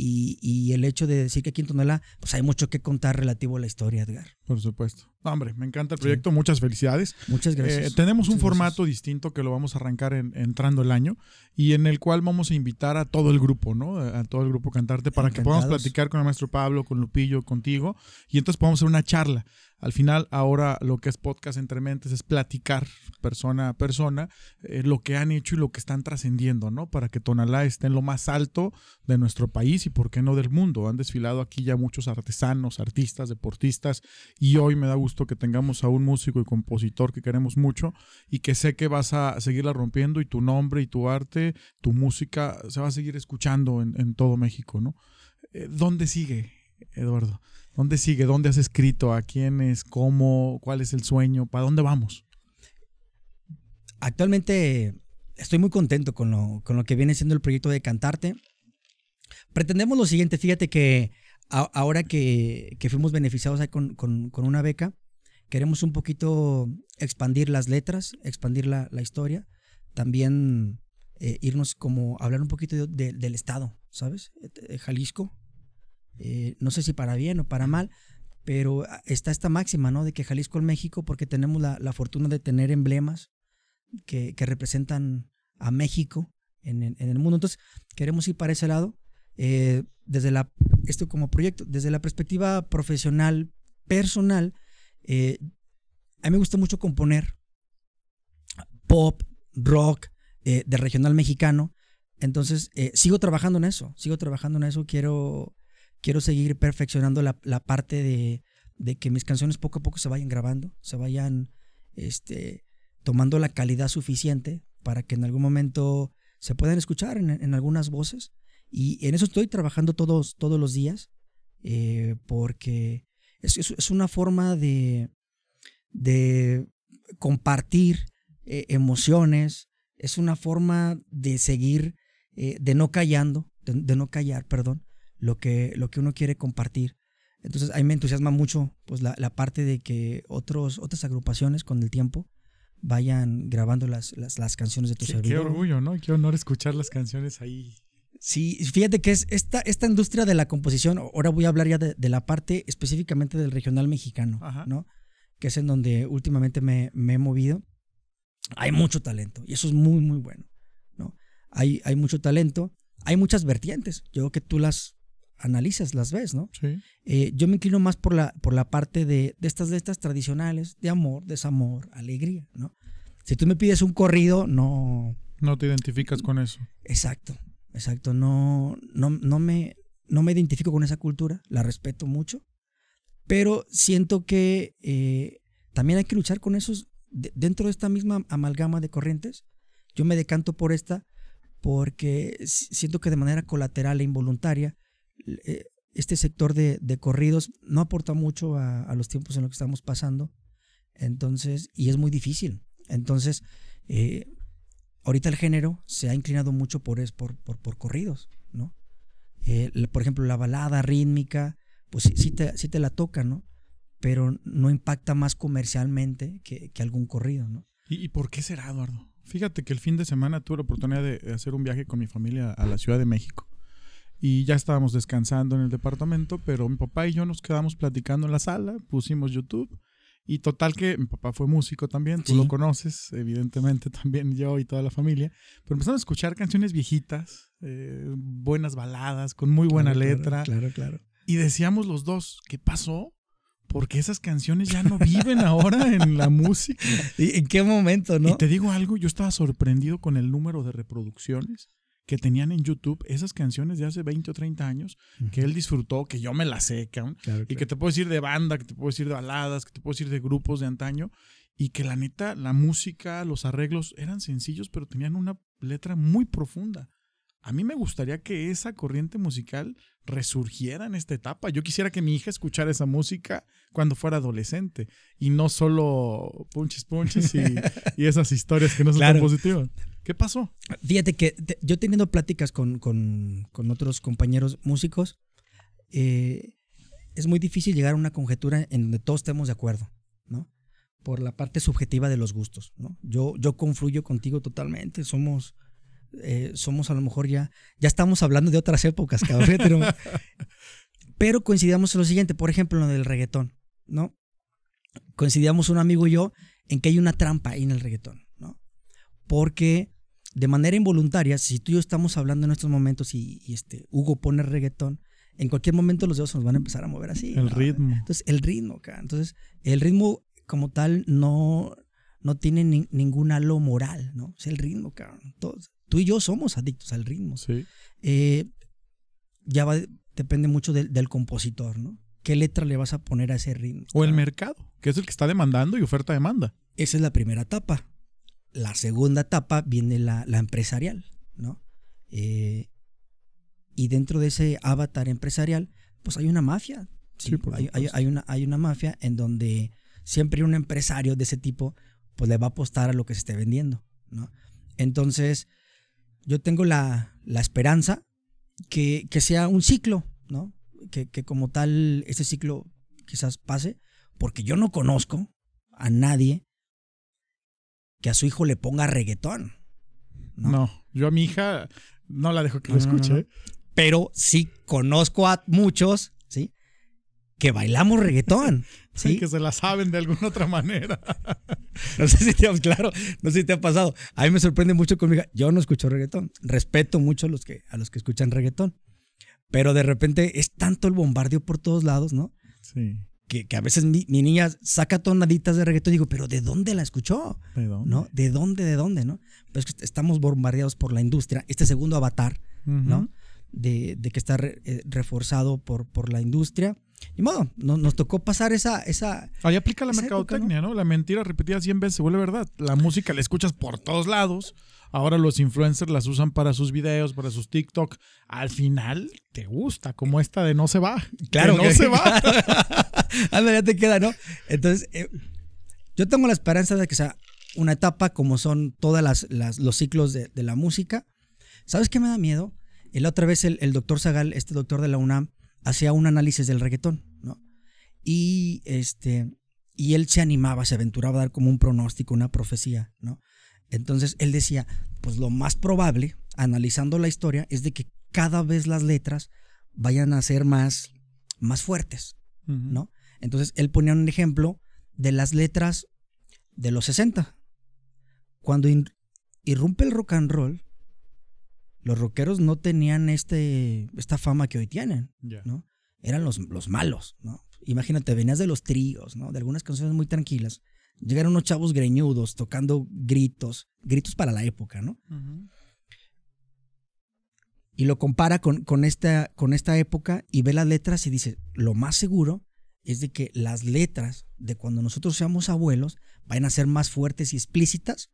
y, el hecho de decir que Tonalá, pues hay mucho que contar relativo a la historia, Edgar. Por supuesto. hombre, me encanta el proyecto. Muchas felicidades. Muchas gracias. Eh, tenemos un formato distinto que lo vamos a arrancar en, entrando el año y en el cual vamos a invitar a todo el grupo, ¿no? A todo el grupo Cantarte para que podamos platicar con el maestro Pablo, con Lupillo, contigo y entonces podamos hacer una charla. Al final, ahora lo que es podcast entre mentes es platicar persona a persona eh, lo que han hecho y lo que están trascendiendo, ¿no? Para que Tonalá esté en lo más alto de nuestro país y, ¿por qué no, del mundo? Han desfilado aquí ya muchos artesanos, artistas, deportistas y hoy me da gusto que tengamos a un músico y compositor que queremos mucho y que sé que vas a seguirla rompiendo y tu nombre y tu arte, tu música se va a seguir escuchando en, todo México, ¿no? Eh, ¿Dónde sigue, Eduardo? ¿Dónde sigue? ¿Dónde has escrito? ¿A quiénes? ¿Cómo? ¿Cuál es el sueño? ¿Para dónde vamos? Actualmente estoy muy contento con lo, con lo que viene siendo el proyecto de Cantarte. Pretendemos lo siguiente, fíjate que ahora que, fuimos beneficiados con, una beca, queremos un poquito expandir las letras, expandir la, historia, también eh, irnos como hablar un poquito del Estado, ¿sabes? Eh, Jalisco, eh, no sé si para bien o para mal, pero está esta máxima, ¿no? De que Jalisco es México porque tenemos la, fortuna de tener emblemas que, representan a México en, el mundo. Entonces, queremos ir para ese lado. Eh, desde la, esto como proyecto, desde la perspectiva profesional, personal, eh, a mí me gusta mucho componer pop, rock, de regional mexicano. Entonces, sigo trabajando en eso, sigo trabajando en eso. Quiero quiero seguir perfeccionando la, parte de, que mis canciones poco a poco se vayan grabando, se vayan este, tomando la calidad suficiente para que en algún momento se puedan escuchar en, algunas voces. Y en eso estoy trabajando todos, todos los días, eh, porque es, es, una forma de, de compartir eh, emociones, es una forma de seguir, eh, de no callando, de, no callar, perdón, lo que, lo que uno quiere compartir. Entonces, a mí me entusiasma mucho pues, la, la parte de que otros, otras agrupaciones con el tiempo vayan grabando las, las, las canciones de tu sí, Qué orgullo, ¿no? Qué honor escuchar las canciones ahí. Sí, fíjate que es esta, esta industria de la composición, ahora voy a hablar ya de, de la parte específicamente del regional mexicano, ¿no? Que es en donde últimamente me, me, he movido. Hay mucho talento y eso es muy, muy bueno, ¿no? Hay, hay mucho talento, hay muchas vertientes. Yo creo que tú las analizas, las ves, ¿no? Sí. Eh, yo me inclino más por la, por la parte de, de estas letras tradicionales, de amor, desamor, alegría, ¿no? Si tú me pides un corrido, no, No te identificas con eso. Exacto, exacto. No, no, no, me, no me identifico con esa cultura, la respeto mucho, pero siento que eh, también hay que luchar con esos, dentro de esta misma amalgama de corrientes. Yo me decanto por esta porque siento que de manera colateral e involuntaria eh, este sector de, corridos no aporta mucho a, los tiempos en los que estamos pasando. Entonces, y es muy difícil. Entonces, eh, ahorita el género se ha inclinado mucho por, por, por, corridos, ¿no? Eh, por ejemplo, la balada rítmica, pues sí, te, te, la toca, ¿no? Pero no impacta más comercialmente que, algún corrido, ¿no? ¿Y, por qué será, Eduardo? Fíjate que el fin de semana tuve la oportunidad de hacer un viaje con mi familia a la Ciudad de México y ya estábamos descansando en el departamento, pero mi papá y yo nos quedamos platicando en la sala, pusimos YouTube y total que mi papá fue músico también, tú lo conoces, evidentemente también yo y toda la familia, pero empezamos a escuchar canciones viejitas, eh, buenas baladas, con muy buena letra. Claro, claro, Y decíamos los dos, ¿qué pasó? Porque esas canciones ya no viven ahora en la música. ¿Y en qué momento, no? Y te digo algo, yo estaba sorprendido con el número de reproducciones que tenían en YouTube esas canciones de hace 20 o 30 años que él disfrutó, que yo me las sé, y que te puedo decir de banda, que te puedo decir de baladas, que te puedo decir de grupos de antaño, y que la neta, la música, los arreglos eran sencillos, pero tenían una letra muy profunda. A mí me gustaría que esa corriente musical resurgiera en esta etapa. Yo quisiera que mi hija escuchara esa música cuando fuera adolescente y no solo punches punches y, esas historias que no son tan positivas. ¿Qué pasó? Fíjate que yo teniendo pláticas con, otros compañeros músicos, eh, es muy difícil llegar a una conjetura en donde todos estemos de acuerdo, ¿no? Por la parte subjetiva de los gustos, ¿no? Yo, yo confluyo contigo totalmente, somos, eh, somos a lo mejor ya, ya estamos hablando de otras épocas, cabrón, pero, pero coincidíamos en lo siguiente, por ejemplo, en lo del reggaetón, ¿no? Coincidíamos un amigo y yo en que hay una trampa ahí en el reggaetón, porque de manera involuntaria, si tú y yo estamos hablando en estos momentos y, este, Hugo pone reggaetón, en cualquier momento los dedos nos van a empezar a mover así. El ritmo. Entonces, el ritmo, acá. Entonces, el ritmo como tal no, no tiene ningún halo moral, ¿no? Es el ritmo, cabrón. Todos, tú y yo somos adictos al ritmo. Sí. Eh, ya va, depende mucho del, compositor, ¿no? ¿Qué letra le vas a poner a ese ritmo? O el mercado, que es el que está demandando y oferta-demanda. Esa es la primera etapa la segunda etapa viene la, empresarial, ¿no? Eh, y dentro de ese avatar empresarial, pues hay una mafia. Sí, hay, una, hay una mafia en donde siempre un empresario de ese tipo, pues le va a apostar a lo que se esté vendiendo, ¿no? Entonces, yo tengo la, esperanza que, sea un ciclo, ¿no? Que, que como tal, ese ciclo quizás pase, porque yo no conozco a nadie que a su hijo le ponga reggaetón. No, yo a mi hija no la dejo que lo escuche. Pero sí conozco a muchos, ¿sí? Que bailamos reggaetón. ¿sí? que se la saben de alguna otra manera. no sé si te ha, claro, no sé si te ha pasado. A mí me sorprende mucho con mi hija. Yo no escucho reggaetón. Respeto mucho a los que, a los que escuchan reggaetón. Pero de repente es tanto el bombardeo por todos lados, ¿no? Sí que, a veces mi, niña saca tonaditas de reggaetón y digo, pero ¿de dónde la escuchó? ¿De dónde? ¿No? ¿De dónde, de dónde, no? Pues estamos bombardeados por la industria. Este segundo avatar, ¿no? De, que está eh, reforzado por, por la industria. Y modo, nos tocó pasar esa... esa Ahí aplica la mercadotecnia, ¿no? La mentira repetida 100 veces se vuelve verdad. La música la escuchas por todos lados. Ahora los influencers las usan para sus videos, para sus TikTok. Al final te gusta, como esta de no se va. Claro, no se va. Anda, ya te queda, ¿no? Entonces, eh, yo tengo la esperanza de que sea una etapa como son todos las, los ciclos de, la música. ¿Sabes qué me da miedo? La otra vez el, el doctor Zagal, este doctor de la UNAM, hacía un análisis del reggaetón, ¿no? Y este y él se animaba, se aventuraba a dar como un pronóstico, una profecía, ¿no? Entonces él decía, pues lo más probable, analizando la historia, es de que cada vez las letras vayan a ser más, más fuertes, ¿no? Entonces él ponía un ejemplo de las letras de los 60. Cuando irrumpe el rock and roll, los rockeros no tenían este, esta fama que hoy tienen, ¿no? Eran los, los malos, ¿no? Imagínate, venías de los tríos, ¿no? De algunas canciones muy tranquilas Llegaron unos chavos greñudos tocando gritos, gritos para la época, ¿no? Y lo compara con, con, esta, con esta época y ve las letras y dice, lo más seguro es de que las letras de cuando nosotros seamos abuelos vayan a ser más fuertes y explícitas.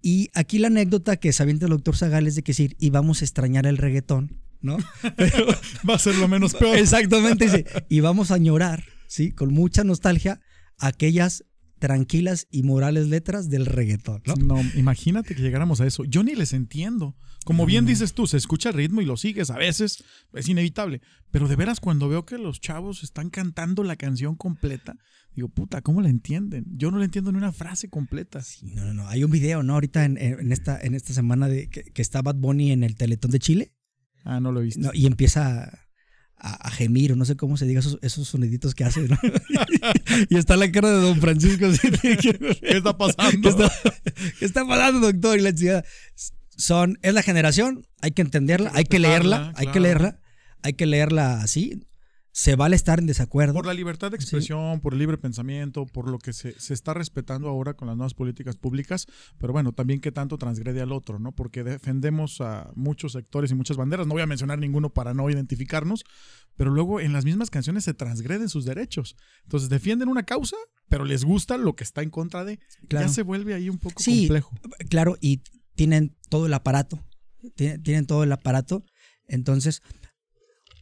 Y aquí la anécdota que se avienta el doctor Zagal es de que decir, y vamos a extrañar el reggaetón, ¿no? Pero va a ser lo menos peor. Exactamente, dice, y vamos a añorar, ¿sí? Con mucha nostalgia aquellas tranquilas y morales letras del reggaetón, ¿no? No, imagínate que llegáramos a eso. Yo ni les entiendo. Como bien dices tú, se escucha el ritmo y lo sigues a veces, es inevitable. Pero de veras, cuando veo que los chavos están cantando la canción completa, digo, puta, ¿cómo la entienden? Yo no la entiendo ni una frase completa. Sí, no, no, no. Hay un video, ¿no? Ahorita en, en esta, en esta semana de que, que, está Bad Bunny en el Teletón de Chile. Ah, no lo he visto. No, y empieza a, a, gemir, o no sé cómo se diga esos, esos soniditos que hace, ¿no? y está la cara de don Francisco. ¿Qué está pasando? ¿Qué está, ¿Qué está pasando, doctor? Y la son, es la generación, hay que entenderla, hay que leerla, claro. hay que leerla, hay que leerla así. Se vale estar en desacuerdo. Por la libertad de expresión, sí. por el libre pensamiento, por lo que se, se, está respetando ahora con las nuevas políticas públicas, pero bueno, también que tanto transgrede al otro, ¿no? Porque defendemos a muchos sectores y muchas banderas, no voy a mencionar ninguno para no identificarnos, pero luego en las mismas canciones se transgreden sus derechos. Entonces defienden una causa, pero les gusta lo que está en contra de. Claro. Ya se vuelve ahí un poco sí, complejo. Claro, y tienen todo el aparato, tienen, tienen todo el aparato. Entonces,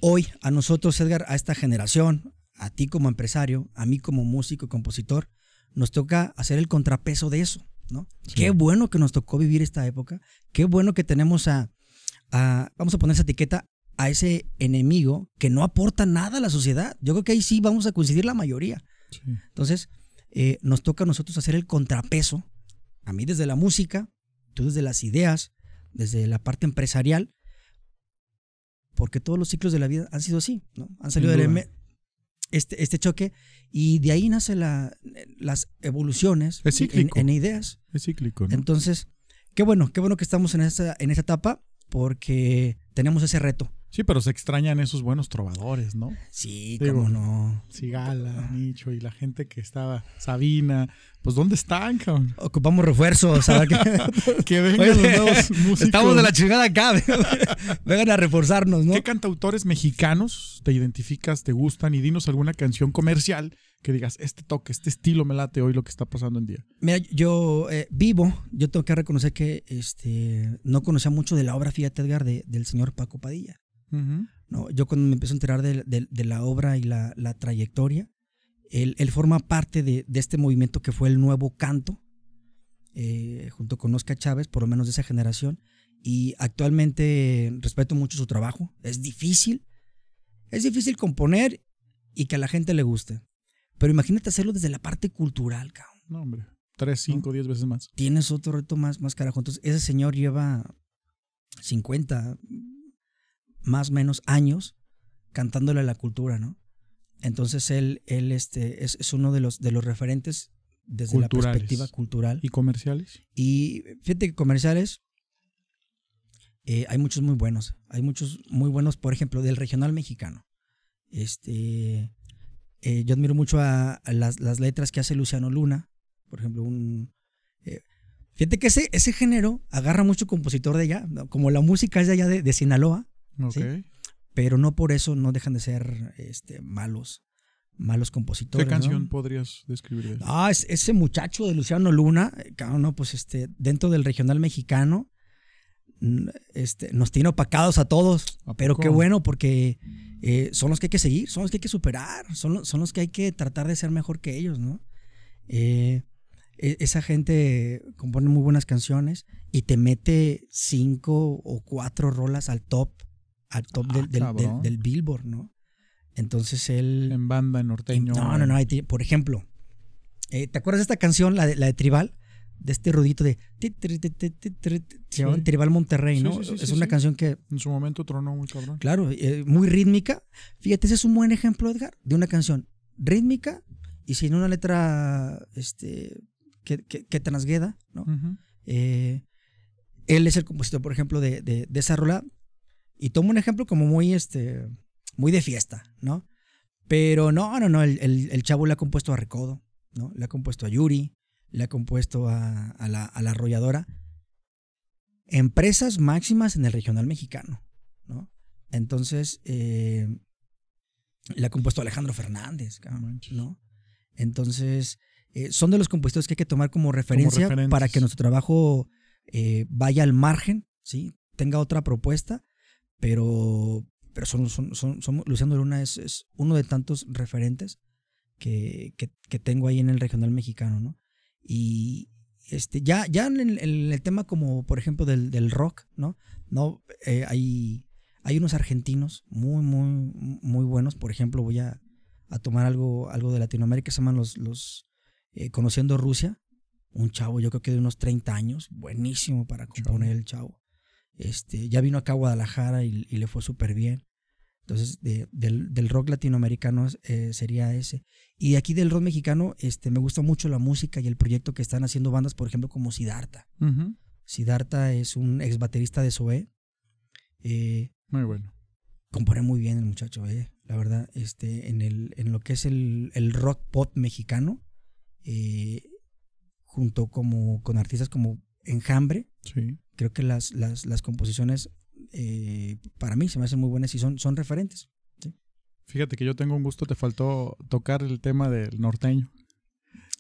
hoy a nosotros, Edgar, a esta generación, a ti como empresario, a mí como músico y compositor, nos toca hacer el contrapeso de eso, ¿no? Sí. Qué bueno que nos tocó vivir esta época, qué bueno que tenemos a, a, vamos a poner esa etiqueta, a ese enemigo que no aporta nada a la sociedad. Yo creo que ahí sí vamos a coincidir la mayoría. Sí. Entonces, eh, nos toca a nosotros hacer el contrapeso, a mí desde la música, tú desde las ideas, desde la parte empresarial, porque todos los ciclos de la vida han sido así, ¿no? Han salido del este, este choque y de ahí nacen la, las evoluciones en, en, ideas. Es cíclico, ¿no? Entonces, qué bueno, qué bueno que estamos en esta, en esta etapa porque tenemos ese reto. Sí, pero se extrañan esos buenos trovadores, ¿no? Sí, Digo, cómo no. Sigala, Nicho y la gente que estaba, Sabina, pues ¿dónde están, cabrón? Ocupamos refuerzos, ¿sabes? que, que vengan Oye, los nuevos músicos. Estamos de la chingada acá, vengan a reforzarnos, ¿no? ¿Qué cantautores mexicanos te identificas, te gustan y dinos alguna canción comercial que digas, este toque, este estilo me late hoy lo que está pasando en día? Mira, yo eh, vivo, yo tengo que reconocer que este, no conocía mucho de la obra, fíjate Edgar, de, del señor Paco Padilla. Uh -huh. no, yo cuando me empiezo a enterar de, de, de la obra y la, la trayectoria, él, él, forma parte de, de, este movimiento que fue el nuevo canto, eh, junto con Oscar Chávez, por lo menos de esa generación, y actualmente respeto mucho su trabajo. Es difícil, es difícil componer y que a la gente le guste. Pero imagínate hacerlo desde la parte cultural, cabrón. No, hombre. Tres, cinco, ¿no? diez veces más. Tienes otro reto más, más carajo. Entonces, ese señor lleva 50, más o menos años cantándole a la cultura, ¿no? Entonces él, él este, es, es uno de los, de los referentes desde la perspectiva cultural. ¿Y comerciales? Y fíjate que comerciales eh, hay muchos muy buenos. Hay muchos muy buenos, por ejemplo, del regional mexicano. Este, eh, yo admiro mucho a, a las, las, letras que hace Luciano Luna. Por ejemplo, un... Eh, fíjate que ese, ese género agarra mucho compositor de allá, como la música es de allá de, de Sinaloa. Okay. ¿sí? Pero no por eso no dejan de ser este, malos, malos compositores. ¿Qué canción ¿no? podrías describir? Ah, es, ese muchacho de Luciano Luna, no, pues este, dentro del regional mexicano, este, nos tiene opacados a todos. ¿A pero qué bueno, porque eh, son los que hay que seguir, son los que hay que superar, son, son los que hay que tratar de ser mejor que ellos, ¿no? Eh, esa gente compone muy buenas canciones y te mete cinco o cuatro rolas al top al top ah, del, del, del, del, Billboard, ¿no? Entonces él... En banda, en norteño. No, no, no. Por ejemplo, eh, ¿te acuerdas de esta canción, la de, la de Tribal? De este rudito de... Se llama Tribal Monterrey, ¿no? Sí, sí, sí, es una canción que... En su momento tronó muy cabrón. Claro, eh, muy rítmica. Fíjate, ese es un buen ejemplo, Edgar, de una canción rítmica y sin una letra este, que, que, que transgueda, ¿no? Uh -huh. eh, él es el compositor, por ejemplo, de, de, de esa rola y tomo un ejemplo como muy, este, muy de fiesta, ¿no? Pero no, no, no, el, el, el chavo le ha compuesto a Recodo, ¿no? Le ha compuesto a Yuri, le ha compuesto a, a la, a la arrolladora. Empresas máximas en el regional mexicano, ¿no? Entonces, eh, le ha compuesto a Alejandro Fernández, cabrón. ¿no? Entonces, eh, son de los compositores que hay que tomar como referencia para que nuestro trabajo eh, vaya al margen, ¿sí? Tenga otra propuesta, pero, pero son, son, son, son- Luciano Luna es, es uno de tantos referentes que, que- que tengo ahí en el regional mexicano, ¿no? Y este, ya, ya en el, en el tema como, por ejemplo, del, del rock, ¿no? no Eh, hay, hay unos argentinos muy, muy, muy buenos. Por ejemplo, voy a, a tomar algo, algo de Latinoamérica, se llaman los, los eh, Conociendo Rusia. Un chavo, yo creo que de unos 30 años, buenísimo para componer el chavo. Este, ya vino acá a Guadalajara y, y le fue súper bien. Entonces, de- del, del rock latinoamericano eh, sería ese. Y aquí del rock mexicano, este, me gusta mucho la música y el proyecto que están haciendo bandas, por ejemplo, como Siddhartha. Ujú. Siddhartha es un ex baterista de Zoé. Eh, Muy bueno. compone muy bien el muchacho, eh, la verdad, este, en, el, en lo que es el, el rock pop mexicano, eh, junto como, con artistas como Enjambre, Sí. Creo que las, las, las composiciones eh, para mí se me hacen muy buenas y son, son referentes. Fíjate que yo tengo un gusto, te faltó tocar el tema del norteño.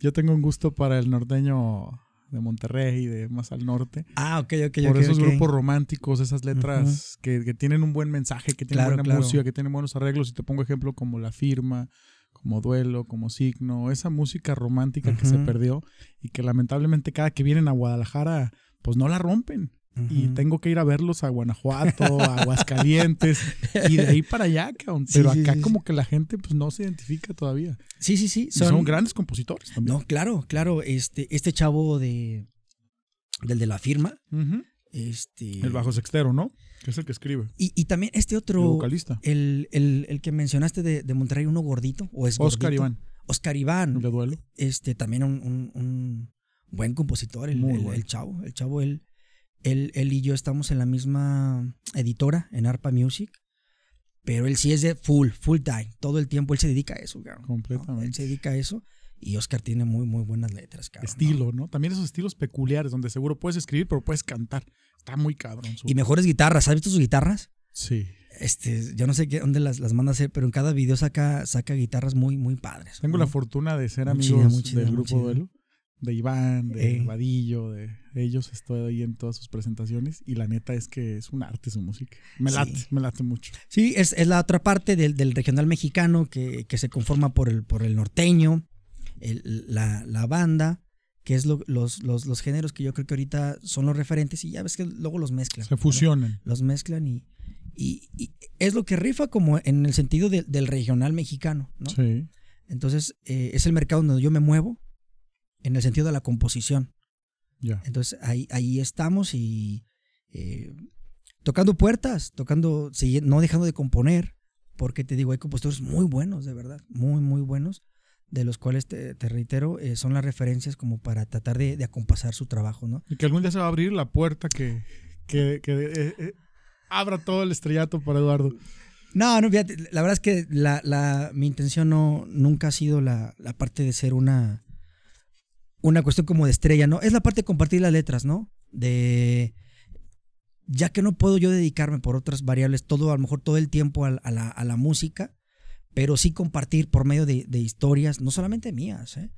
Yo tengo un gusto para el norteño de Monterrey, de más al norte. Ah, ok, ok, por esos grupos románticos, esas letras que, que tienen un buen mensaje, que tienen Claro, buena claro. música, que tienen buenos arreglos. Y te pongo ejemplo como La Firma, como Duelo, como Signo, esa música romántica que se perdió y que lamentablemente cada que vienen a Guadalajara, pues no la rompen. Y tengo que ir a verlos a Guanajuato, a Aguascalientes y de ahí para allá, cabrón. Pero sí, acá sí, como que la gente pues no se identifica todavía. Sí, sí, sí. Son, grandes compositores también. No, claro, claro. Este, este chavo de del de la firma, este. El bajo sextero, ¿no? Que es el que escribe. Y, y también este El otro, vocalista. el, el, el que mencionaste de, de Monterrey, uno gordito, o es Oscar gordito? Iván, Oscar el Iván, de duelo. este, también un, un- un buen compositor, el, Muy el- bueno. el chavo. El chavo, él, él, él y yo estamos en la misma editora, en ARPA Music, pero él sí es de full, full time. Todo el tiempo él se dedica a eso, cabrón, ¿no? Completamente. Él se dedica a eso y Oscar tiene muy, muy buenas letras, cabrón. Estilo, ¿no? También esos estilos peculiares donde seguro puedes escribir, pero puedes cantar. Está muy cabrón. su- Y mejores guitarras, ¿has visto sus guitarras? Sí. Este, yo no sé qué, dónde las, las manda a hacer, pero en cada video saca, saca guitarras muy, muy padres. Tengo ¿no? la fortuna de ser Muy amigos chida, muy chida, del grupo. Duelo. De Iván, de Eh. Vadillo, de ellos. Estoy ahí en todas sus presentaciones. Y la neta es que es un arte su música. Me Sí. late, me late mucho. Sí, es, es la otra parte del, del regional mexicano que, que se conforma por el, por el norteño, el- la, la banda, que es lo- los, los, los géneros que yo creo que ahorita son los referentes y ya ves que luego los mezclan. Se ¿no? fusionan. Los mezclan y, y- y es lo que rifa como en el sentido de- del regional mexicano, ¿no? Sí. Entonces, eh, es el mercado donde yo me muevo en el sentido de la composición. Ya. Entonces ahí, ahí estamos y eh, tocando puertas, tocando, no dejando de componer, porque te digo, hay compositores muy buenos, de verdad, muy, muy buenos, de los cuales te, te reitero, eh, son las referencias como para tratar de, de acompasar su trabajo, ¿no? Y que algún día se va a abrir la puerta que, que, que, eh, eh, abra todo el estrellato para Eduardo. No, no, fíjate, la verdad es que la, la- mi intención no, nunca ha sido la, la parte de ser una, una cuestión como de estrella, ¿no? Es la parte de compartir las letras, ¿no? De, ya que no puedo yo dedicarme por otras variables, todo, a lo mejor todo el tiempo a, la, a la música, pero sí compartir por medio de, de historias, no solamente mías, ¿eh?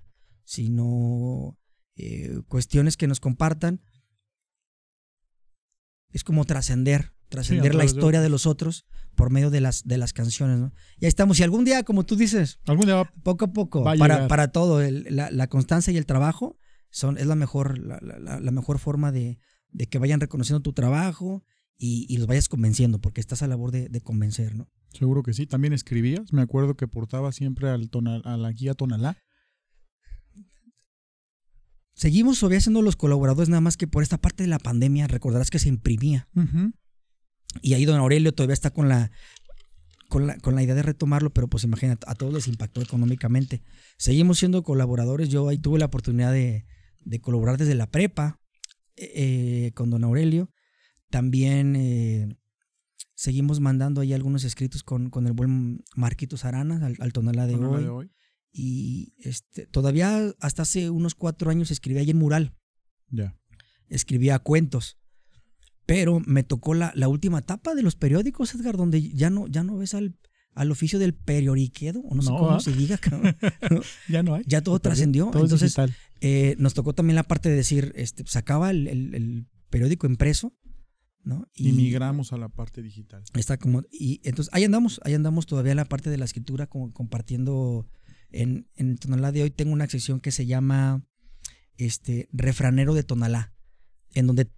sino eh, cuestiones que nos compartan. Es como trascender, trascender la historia de los otros por medio de las, de las canciones, ¿no? Y ahí estamos. Y algún día, como tú dices, Algún día va poco a poco, a para, para todo, el- la, la constancia y el trabajo son, es la mejor, la, la- la- la mejor forma de, de que vayan reconociendo tu trabajo y, y los vayas convenciendo, porque estás a labor de, de convencer, ¿no? Seguro que sí. También escribías. Me acuerdo que portaba siempre al tonal, a la guía Tonalá. Seguimos todavía siendo los colaboradores, nada más que por esta parte de la pandemia, recordarás que se imprimía. Y ahí don Aurelio todavía está con la, con la, con la idea de retomarlo, pero pues imagínate, a todos les impactó económicamente. Seguimos siendo colaboradores, yo ahí tuve la oportunidad de, de colaborar desde la prepa eh, con don Aurelio. También eh, seguimos mandando ahí algunos escritos con, con el buen Marquitos Aranas al, al Tonalá de Tonalá hoy. de hoy. Y este, todavía hasta hace unos cuatro años escribía ahí en mural. Ya. Escribía cuentos. Pero me tocó la, la última etapa de los periódicos, Edgar, donde ya no, ya no ves al, al oficio del periodiquedo, o no, sé cómo ¿ah? se diga. Ya no hay. Ya todo trascendió, entonces- digital. Eh, nos tocó también la parte de decir, este, sacaba el, el- el periódico impreso, ¿no? Y migramos a la parte digital. Está como, y entonces ahí andamos, ahí andamos todavía en la parte de la escritura, como compartiendo en, en Tonalá de hoy tengo una sección que se llama este refranero de Tonalá, en donde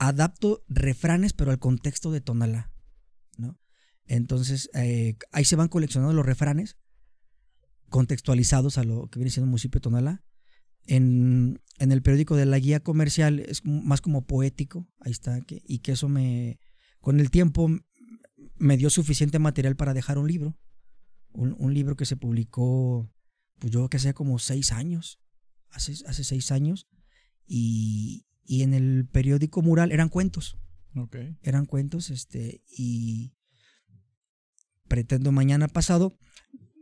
adapto refranes pero al contexto de Tonalá, ¿no? Entonces eh, ahí se van coleccionando los refranes contextualizados a lo que viene siendo el municipio de Tonalá. En, en el periódico de la guía comercial es más como poético, ahí está, que, y que eso me, con el tiempo me dio suficiente material para dejar un libro. Un, un libro que se publicó, pues yo que sé, como seis años. Hace, hace seis años. Y, y en el periódico Mural eran cuentos. Ok. Eran cuentos, este, y pretendo mañana pasado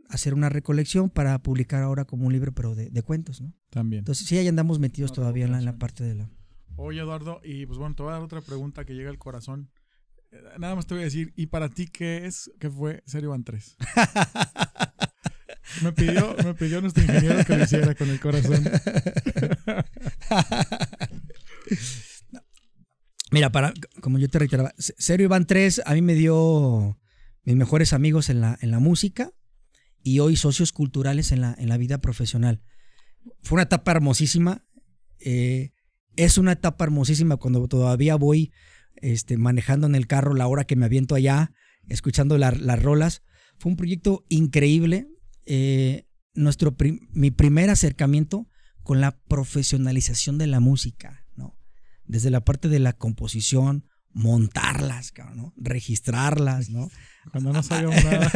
hacer una recolección para publicar ahora como un libro, pero de, de cuentos, ¿no? También. Entonces, sí, ahí andamos metidos todavía en la, en la recopilación. parte de la. Oye, Eduardo, y pues bueno, te voy a dar otra pregunta que llega al corazón. Eh, Nada más te voy a decir, ¿y para ti qué es, qué fue Serio Van 3? Me pidió, me pidió nuestro ingeniero que lo hiciera con el corazón. Mira, para, como yo te reiteraba, Serio Iván 3 a mí me dio mis mejores amigos en la, en la música y hoy socios culturales en la, en la vida profesional. Fue una etapa hermosísima. eh, es una etapa hermosísima cuando todavía voy este, manejando en el carro la hora que me aviento allá, escuchando la- las rolas. Fue un proyecto increíble. eh, nuestro mi primer acercamiento con la profesionalización de la música. Desde la parte de la composición, montarlas, ¿no? registrarlas, ¿no? Cuando no sabíamos nada.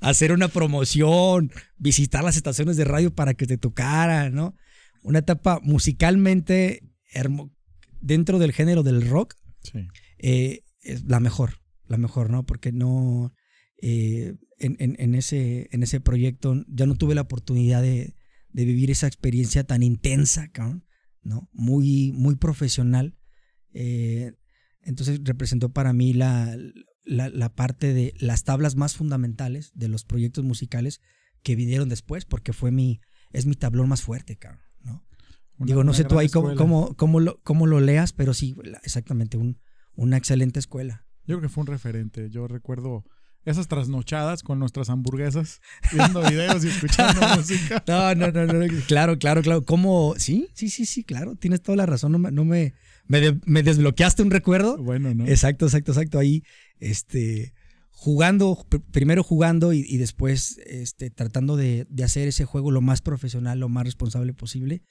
hacer una promoción, visitar las estaciones de radio para que te tocaran, ¿no? Una etapa musicalmente hermo- dentro del género del rock, Sí. eh, es la mejor, la mejor, ¿no? Porque no, eh, en, en- en ese, en ese proyecto ya no tuve la oportunidad de, de vivir esa experiencia tan intensa, cabrón, ¿no? Muy, muy profesional. Eh, entonces representó para mí la, la, la parte de las tablas más fundamentales de los proyectos musicales que vinieron después, porque fue mi, es mi tablón más fuerte, cabrón, ¿no? Una- Digo, no sé tú ahí cómo, cómo, cómo lo, cómo lo leas, pero sí, exactamente, un, una excelente escuela. Yo creo que fue un referente. Yo recuerdo esas trasnochadas con nuestras hamburguesas, viendo videos y escuchando música. No, no, no, no, claro, claro, claro. ¿Cómo? Sí, sí, sí, sí, claro, tienes toda la razón. No me, no me, me, de- me desbloqueaste un recuerdo. Bueno, ¿no? Exacto, exacto, exacto. Ahí, este, jugando, pr- primero jugando y, y después, este, tratando de, de hacer ese juego lo más profesional, lo más responsable posible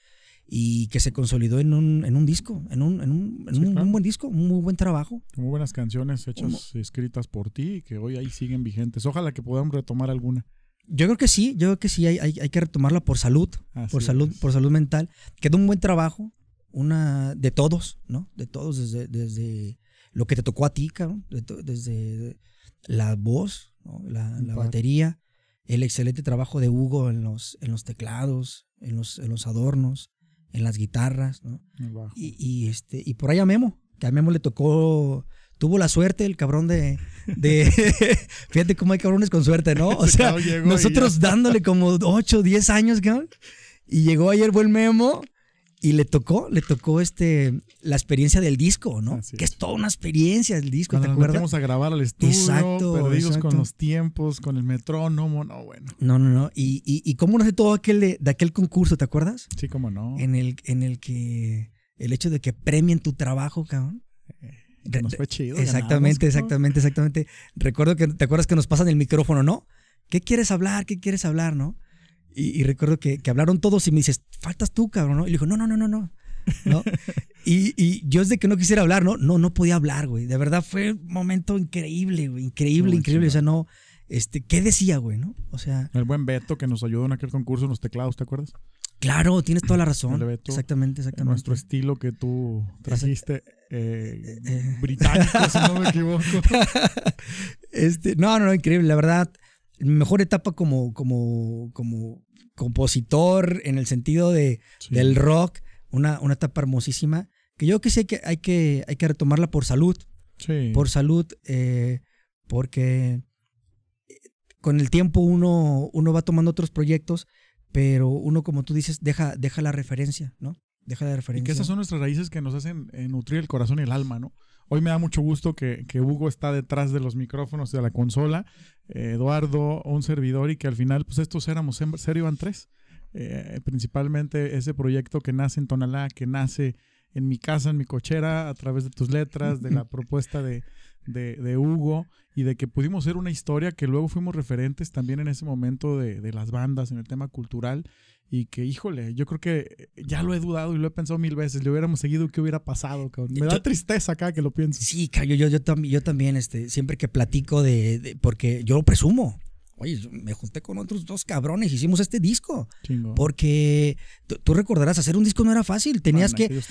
y que se consolidó en un, en un disco, en un, en un, en Sí, un- claro. un buen disco, un muy buen trabajo. Muy buenas canciones hechas, escritas por ti y que hoy ahí siguen vigentes. Ojalá que podamos retomar alguna. Yo creo que sí, yo creo que sí, hay, hay, hay que retomarla por salud, Así por salud, es. por salud mental. Quedó un buen trabajo, una de todos, ¿no? De todos, desde, desde lo que te tocó a ti, cabrón, desde la voz, ¿no? la, la batería, el excelente trabajo de Hugo en los, en los teclados, en los, en los adornos, en las guitarras, ¿no? Y, y, este, y por ahí a Memo, que a Memo le tocó, tuvo la suerte el cabrón de, de fíjate cómo hay cabrones con suerte, ¿no? O sea, nosotros dándole como 8, 10 años, cabrón, y llegó ayer buen Memo y le tocó, le tocó este, la experiencia del disco, ¿no? Así que es. es toda una experiencia el disco, Cuando ¿te acuerdas? a grabar al estudio, Exacto, perdidos exacto. con los tiempos, con el metrónomo, no, bueno. No, no, no. Y, y, y cómo nace todo aquel de, de aquel concurso, ¿te acuerdas? Sí, como no. En el, en el que el hecho de que premien tu trabajo, cabrón. Que nos fue chido. Exactamente, exactamente, exactamente. Recuerdo que, ¿te acuerdas que nos pasan el micrófono, no? ¿Qué quieres hablar? ¿Qué quieres hablar, no? Y, y recuerdo que, que hablaron todos y me dices, faltas tú, cabrón, ¿no? Y le dijo, no, no, no, no, no. ¿No? y, y yo es de que no quisiera hablar, ¿no? No, no podía hablar, güey. De verdad fue un momento increíble, güey. Increíble, Muy increíble. O sea, no, este, ¿qué decía, güey, no? O sea, El buen Beto que nos ayudó en aquel concurso en los teclados, ¿te acuerdas? claro, tienes toda la razón. El Beto, Exactamente, En exactamente. nuestro estilo que tú trajiste eh, Eh. británico, si no me equivoco. Este, no, no, no, increíble. La verdad, mejor etapa como, como, como compositor en el sentido de, Sí. del rock, una, una etapa hermosísima, que yo que sé que hay que, hay que retomarla por salud, Sí. por salud, eh, porque eh, con el tiempo uno, uno va tomando otros proyectos, pero uno, como tú dices, deja, deja la referencia, ¿no? Deja la Y referencia. que esas son nuestras raíces que nos hacen eh, nutrir el corazón y el alma, ¿no? Hoy me da mucho gusto que, que Hugo está detrás de los micrófonos de la consola, Eduardo, un servidor, y que al final, pues estos éramos serio Van tres. Eh, principalmente ese proyecto que nace en Tonalá, que nace en mi casa, en mi cochera, a través de tus letras, de la propuesta de, de- de Hugo, y de que pudimos ser una historia que luego fuimos referentes también en ese momento de, de las bandas, en el tema cultural, y que, híjole, yo creo que ya lo he dudado y lo he pensado mil veces. Le hubiéramos seguido, ¿qué hubiera pasado? cabrón? Me da tristeza acá que lo pienso. Sí, yo, yo, yo, también, yo también, este, siempre que platico de, de- porque yo lo presumo. Oye, me junté con otros dos cabrones, hicimos este disco. Chingo. Porque tú, recordarás, hacer un disco no era fácil. Tenías en que.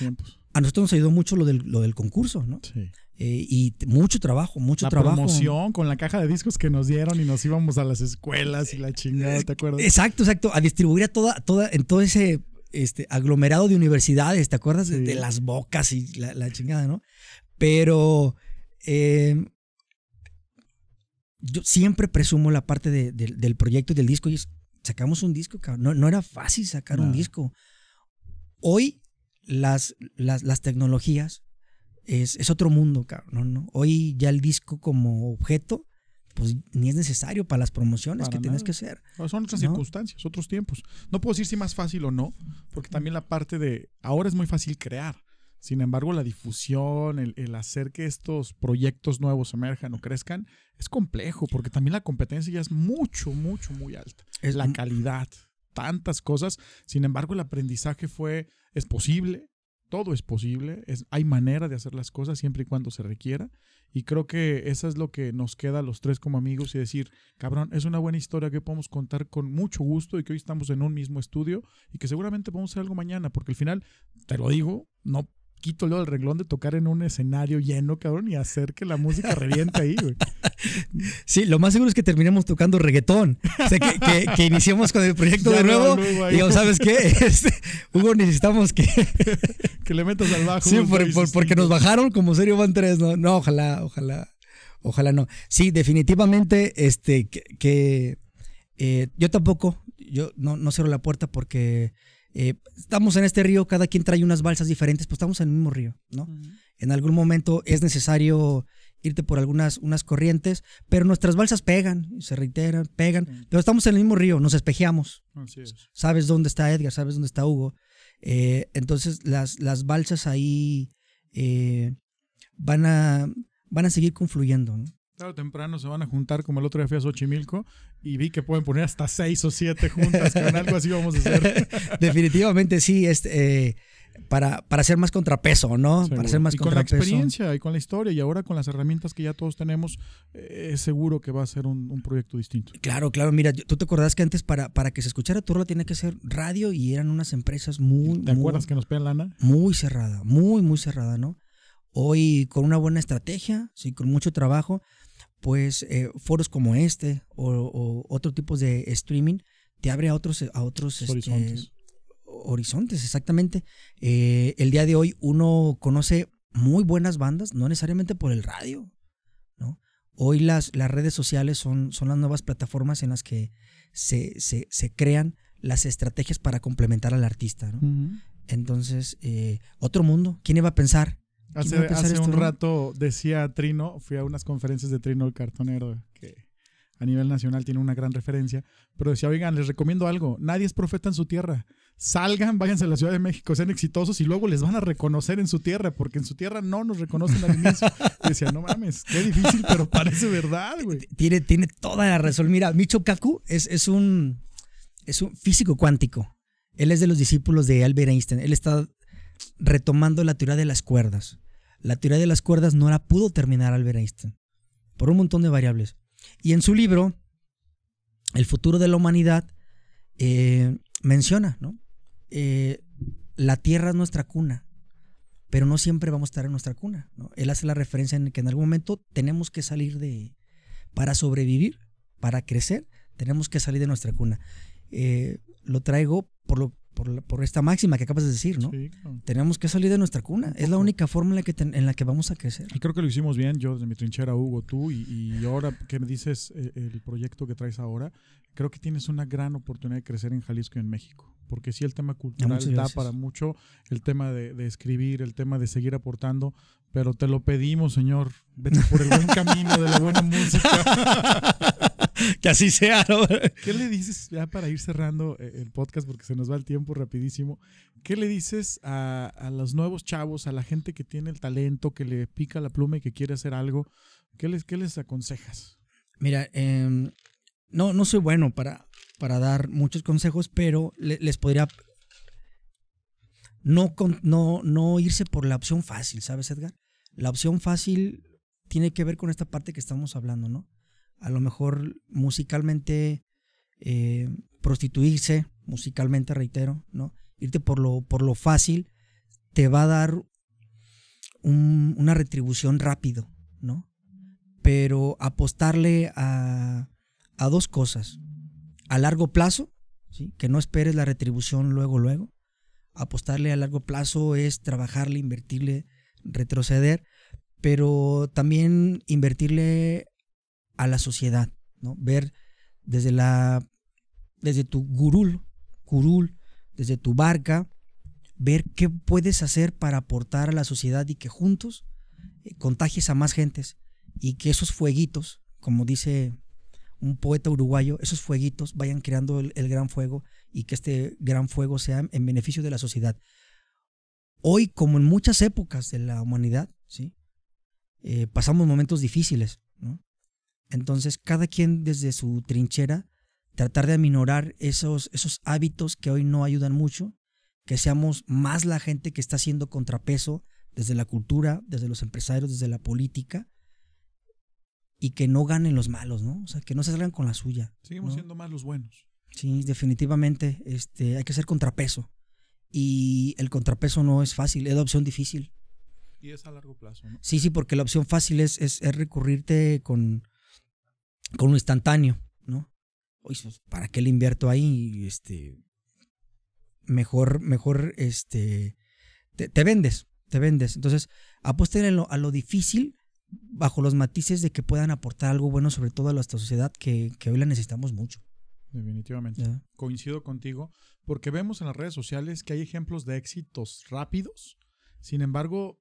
A nosotros nos ayudó mucho lo del, lo del concurso, ¿no? Sí. Eh, y mucho trabajo, mucho La trabajo. promoción con la caja de discos que nos dieron y nos íbamos a las escuelas y la chingada, ¿te acuerdas? Exacto, exacto. A distribuir a toda, toda, en todo ese este, aglomerado de universidades, ¿te acuerdas? De, Sí. de las bocas y la, la chingada, ¿no? Pero eh, yo siempre presumo la parte de- de- del proyecto y del disco. Y es, sacamos un disco, cabrón. No, no era fácil sacar un disco. Hoy las, las, las tecnologías es, es otro mundo, cabrón. ¿no? ¿no? Hoy ya el disco como objeto, pues ni es necesario para las promociones Para que tienes que hacer. No, Son otras ¿No? circunstancias, otros tiempos. No puedo decir si más fácil o no, porque también la parte de ahora es muy fácil crear. Sin embargo, la difusión, el, el hacer que estos proyectos nuevos emerjan o crezcan, es complejo, porque también la competencia ya es mucho, mucho, muy alta. Es la calidad, tantas cosas. Sin embargo, el aprendizaje fue, es posible, todo es posible, es, hay manera de hacer las cosas siempre y cuando se requiera. Y creo que eso es lo que nos queda a los tres como amigos y decir, cabrón, es una buena historia que podemos contar con mucho gusto y que hoy estamos en un mismo estudio y que seguramente podemos hacer algo mañana, porque al final, te lo digo, no quito lo del renglón de tocar en un escenario lleno, cabrón, y hacer que la música reviente ahí, güey. Sí, lo más seguro es que terminemos tocando reggaetón. O sea, que, que, que iniciemos con el proyecto Ya de nuevo. al ahí. Y digamos, ¿sabes qué? Este, Hugo, necesitamos que. Que le metas al bajo. Sí, por- por- porque nos bajaron como serio van tres, ¿no? No, ojalá, ojalá. Ojalá no. Sí, definitivamente, este, que, que, eh, yo tampoco, yo no, no cierro la puerta porque eh, estamos en este río, cada quien trae unas balsas diferentes, pues estamos en el mismo río, ¿no? En algún momento es necesario irte por algunas unas corrientes, pero nuestras balsas pegan, se reiteran, pegan, pero estamos en el mismo río, nos espejeamos. Así es. Sabes dónde está Edgar, sabes dónde está Hugo. Eh, entonces las, las balsas ahí eh, van, a, van a seguir confluyendo. ¿no? Claro, temprano se van a juntar, como el otro día fui a Xochimilco y vi que pueden poner hasta seis o siete juntas, que algo así vamos a hacer. Definitivamente sí, este, eh, para, para hacer más contrapeso, ¿no? Para hacer más y con la contrapeso. experiencia y con la historia y ahora con las herramientas que ya todos tenemos, eh, es seguro que va a ser un, un proyecto distinto. Claro, claro, mira, tú te acordás que antes para, para que se escuchara tu rola tenía que ser radio y eran unas empresas muy, ¿Te muy, acuerdas que nos pegan lana? muy cerrada, muy, muy cerrada, ¿no? Hoy con una buena estrategia, sí, con mucho trabajo, pues eh, foros como este o, o otro tipos de streaming te abre a otros, a otros este, Horizontes. horizontes, exactamente. Eh, el día de hoy uno conoce muy buenas bandas, no necesariamente por el radio, ¿no? Hoy las, las redes sociales son, son las nuevas plataformas en las que se, se, se crean las estrategias para complementar al artista, ¿no? Entonces, eh, otro mundo. ¿Quién iba a pensar? ¿Quién Hace, hace esto, un no? rato decía Trino, fui a unas conferencias de Trino el cartonero, que a nivel nacional tiene una gran referencia, pero decía, oigan, les recomiendo algo, nadie es profeta en su tierra, salgan, váyanse a la Ciudad de México, sean exitosos y luego les van a reconocer en su tierra, porque en su tierra no nos reconocen al inicio. Decía, no mames, qué difícil, pero parece verdad, güey. Tiene, tiene toda la razón. Mira, Micho Kaku es, es, un, es un físico cuántico. Él es de los discípulos de Albert Einstein. Él está retomando la teoría de las cuerdas. La teoría de las cuerdas no la pudo terminar Albert Einstein por un montón de variables. Y en su libro, El futuro de la humanidad, eh, menciona, ¿no? Eh, la Tierra es nuestra cuna, pero no siempre vamos a estar en nuestra cuna. Él hace la referencia en que en algún momento tenemos que salir de, para sobrevivir, para crecer, Tenemos que salir de nuestra cuna. Eh, lo traigo por, lo, por, por, esta máxima que acabas de decir, ¿no? Sí, claro. Tenemos que salir de nuestra cuna. Es la única forma en la, que en la que vamos a crecer. Y creo que lo hicimos bien, yo desde mi trinchera, Hugo, tú, y, y ahora que me dices eh, el proyecto que traes ahora, creo que tienes una gran oportunidad de crecer en Jalisco y en México. Porque sí, el tema cultural da para mucho, el tema de, de, escribir, el tema de seguir aportando, pero te lo pedimos, Señor, vete por el buen camino de la buena música. que así sea, ¿no? ¿Qué le dices, ya para ir cerrando eh, el podcast, porque se nos va el tiempo rapidísimo, qué le dices a, a los nuevos chavos, a la gente que tiene el talento, que le pica la pluma y que quiere hacer algo? ¿Qué les, qué les aconsejas? Mira, eh, no, no soy bueno para, para dar muchos consejos, pero le, les podría no, no, no irse por la opción fácil, ¿sabes, Edgar? La opción fácil tiene que ver con esta parte que estamos hablando, ¿no? A lo mejor musicalmente eh, prostituirse, musicalmente, reitero, ¿no? Irte por lo, por lo fácil te va a dar un, una retribución rápido, ¿no? Pero apostarle a, a dos cosas. A largo plazo, ¿sí? que no esperes la retribución luego, luego. Apostarle a largo plazo es trabajarle, invertirle, retroceder, pero también invertirle a la sociedad, ¿no? Ver desde la desde tu gurul, curul, desde tu barca, ver qué puedes hacer para aportar a la sociedad y que juntos eh, contagies a más gentes y que esos fueguitos, como dice un poeta uruguayo, esos fueguitos vayan creando el, gran fuego y que este gran fuego sea en beneficio de la sociedad. Hoy, como en muchas épocas de la humanidad, ¿sí? Eh, pasamos momentos difíciles. ¿no? Entonces, cada quien desde su trinchera, tratar de aminorar esos, esos hábitos que hoy no ayudan mucho, que seamos más la gente que está haciendo contrapeso desde la cultura, desde los empresarios, desde la política, y que no ganen los malos, ¿no? O sea, que no se salgan con la suya. Seguimos ¿no? siendo más los buenos. Sí, definitivamente este, hay que ser contrapeso. Y el contrapeso no es fácil, es la opción difícil. Y es a largo plazo, ¿no? Sí, sí, porque la opción fácil es, es, es recurrirte con, con lo instantáneo, ¿no? Oye, pues, ¿para qué le invierto ahí? Este, mejor, mejor, este, te, te vendes, te vendes. Entonces, apuesten a lo, a lo difícil bajo los matices de que puedan aportar algo bueno, sobre todo a nuestra sociedad, que, que hoy la necesitamos mucho. Definitivamente. Coincido contigo, porque vemos en las redes sociales que hay ejemplos de éxitos rápidos. Sin embargo,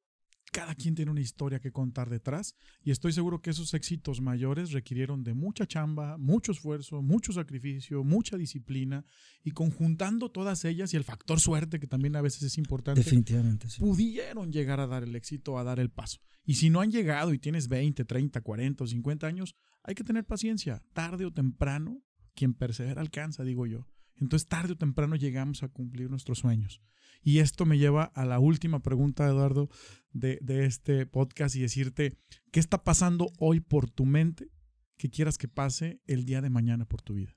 cada quien tiene una historia que contar detrás y estoy seguro que esos éxitos mayores requirieron de mucha chamba, mucho esfuerzo, mucho sacrificio, mucha disciplina y conjuntando todas ellas y el factor suerte que también a veces es importante, Definitivamente, sí. pudieron llegar a dar el éxito, a dar el paso. Y si no han llegado y tienes 20, 30, 40 o 50 años, hay que tener paciencia. Tarde o temprano, quien persevera alcanza, digo yo. Entonces, tarde o temprano llegamos a cumplir nuestros sueños. Y esto me lleva a la última pregunta, Eduardo, de, este podcast y decirte, ¿qué está pasando hoy por tu mente que quieras que pase el día de mañana por tu vida?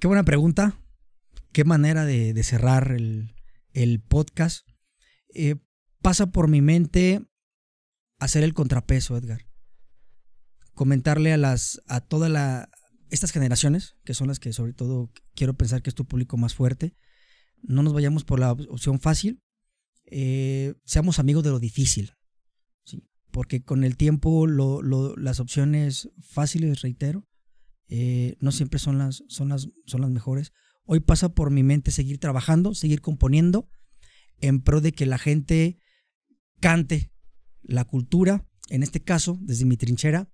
Qué buena pregunta. Qué manera de, cerrar el, podcast. Eh, pasa por mi mente hacer el contrapeso, Edgar. Comentarle a las a estas generaciones, que son las que sobre todo quiero pensar que es tu público más fuerte, no nos vayamos por la opción fácil, eh, seamos amigos de lo difícil, ¿sí? porque con el tiempo las opciones fáciles, reitero, eh, no siempre son las, son, las, son las mejores. Hoy pasa por mi mente seguir trabajando, seguir componiendo, en pro de que la gente cante la cultura, en este caso, desde mi trinchera,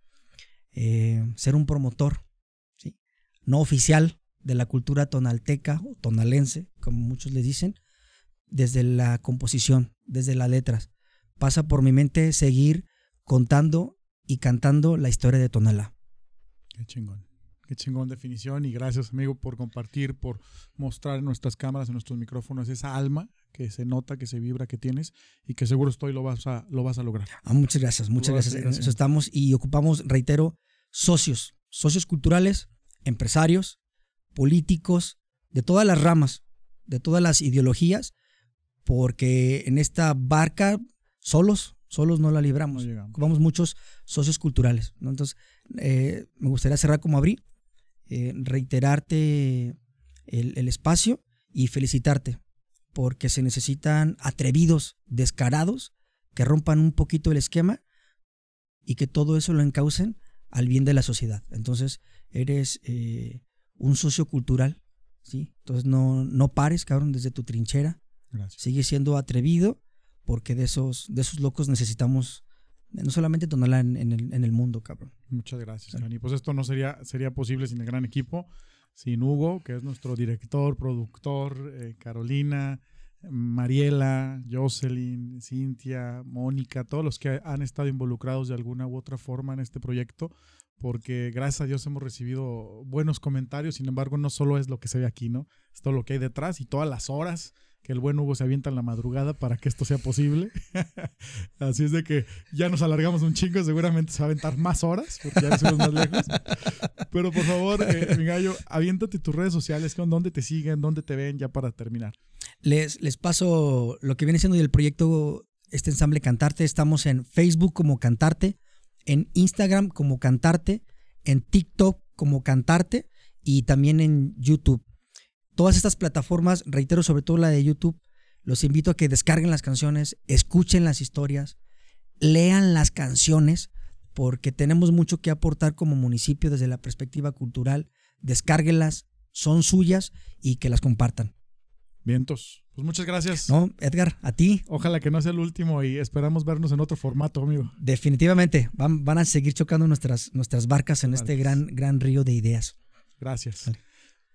eh, ser un promotor no oficial de la cultura tonalteca o tonalense, como muchos le dicen, desde la composición, desde las letras. Pasa por mi mente seguir contando y cantando la historia de Tonalá. Qué chingón. Qué chingón definición y gracias amigo por compartir, por mostrar en nuestras cámaras, en nuestros micrófonos esa alma que se nota, que se vibra, que tienes y que seguro estoy lo vas a, lo vas a lograr. Ah, muchas gracias, muchas gracias. En eso estamos y ocupamos, reitero, socios, socios culturales, empresarios, políticos, de todas las ramas, de todas las ideologías, porque en esta barca solos, solos no la libramos. No. Ocupamos muchos socios culturales. ¿no? Entonces, eh, me gustaría cerrar como abrí, eh, reiterarte el, el espacio y felicitarte, porque se necesitan atrevidos, descarados, que rompan un poquito el esquema y que todo eso lo encaucen al bien de la sociedad. Entonces, eres eh, un socio cultural, ¿sí? Entonces, no, no pares, cabrón, desde tu trinchera. Gracias. Sigue siendo atrevido, porque de esos, de esos locos necesitamos no solamente Tonalá en, en, el, en el mundo, cabrón. Muchas gracias, Dani. Pues esto no sería, sería posible sin el gran equipo, sin Hugo, que es nuestro director, productor, eh, Carolina, Mariela, Jocelyn, Cintia, Mónica, todos los que han estado involucrados de alguna u otra forma en este proyecto, porque gracias a Dios hemos recibido buenos comentarios, sin embargo no solo es lo que se ve aquí, ¿no? Es todo lo que hay detrás y todas las horas que el buen Hugo se avienta en la madrugada para que esto sea posible. Así es de que ya nos alargamos un chingo, seguramente se va a aventar más horas, porque ya nos más lejos. Pero por favor, eh, mi gallo, aviéntate tus redes sociales, con dónde te siguen, dónde te ven, ya para terminar. Les, les paso lo que viene siendo el proyecto, este ensamble Cantarte. Estamos en Facebook como Cantarte, en Instagram como Cantarte, en TikTok como Cantarte y también en YouTube. Todas estas plataformas, reitero sobre todo la de YouTube, los invito a que descarguen las canciones, escuchen las historias, lean las canciones, porque tenemos mucho que aportar como municipio desde la perspectiva cultural. Descárguenlas, son suyas y que las compartan. Vientos. Pues muchas gracias. No, Edgar, a ti. Ojalá que no sea el último y esperamos vernos en otro formato, amigo. Definitivamente, van, van a seguir chocando nuestras, nuestras barcas en este gran, gran río de ideas. Gracias. Vale.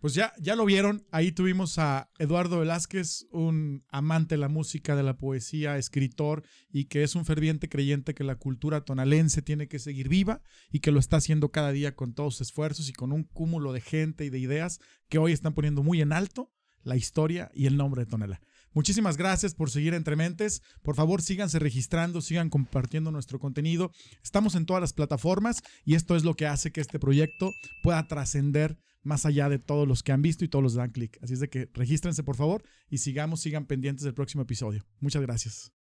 Pues ya, ya lo vieron, ahí tuvimos a Eduardo Velázquez, un amante de la música, de la poesía, escritor y que es un ferviente creyente que la cultura tonalense tiene que seguir viva y que lo está haciendo cada día con todos sus esfuerzos y con un cúmulo de gente y de ideas que hoy están poniendo muy en alto la historia y el nombre de Tonela. Muchísimas gracias por seguir Entre Mentes. Por favor, síganse registrando, sigan compartiendo nuestro contenido. Estamos en todas las plataformas y esto es lo que hace que este proyecto pueda trascender más allá de todos los que han visto y todos los dan clic. Así es de que regístrense por favor y sigamos, sigan pendientes del próximo episodio. Muchas gracias.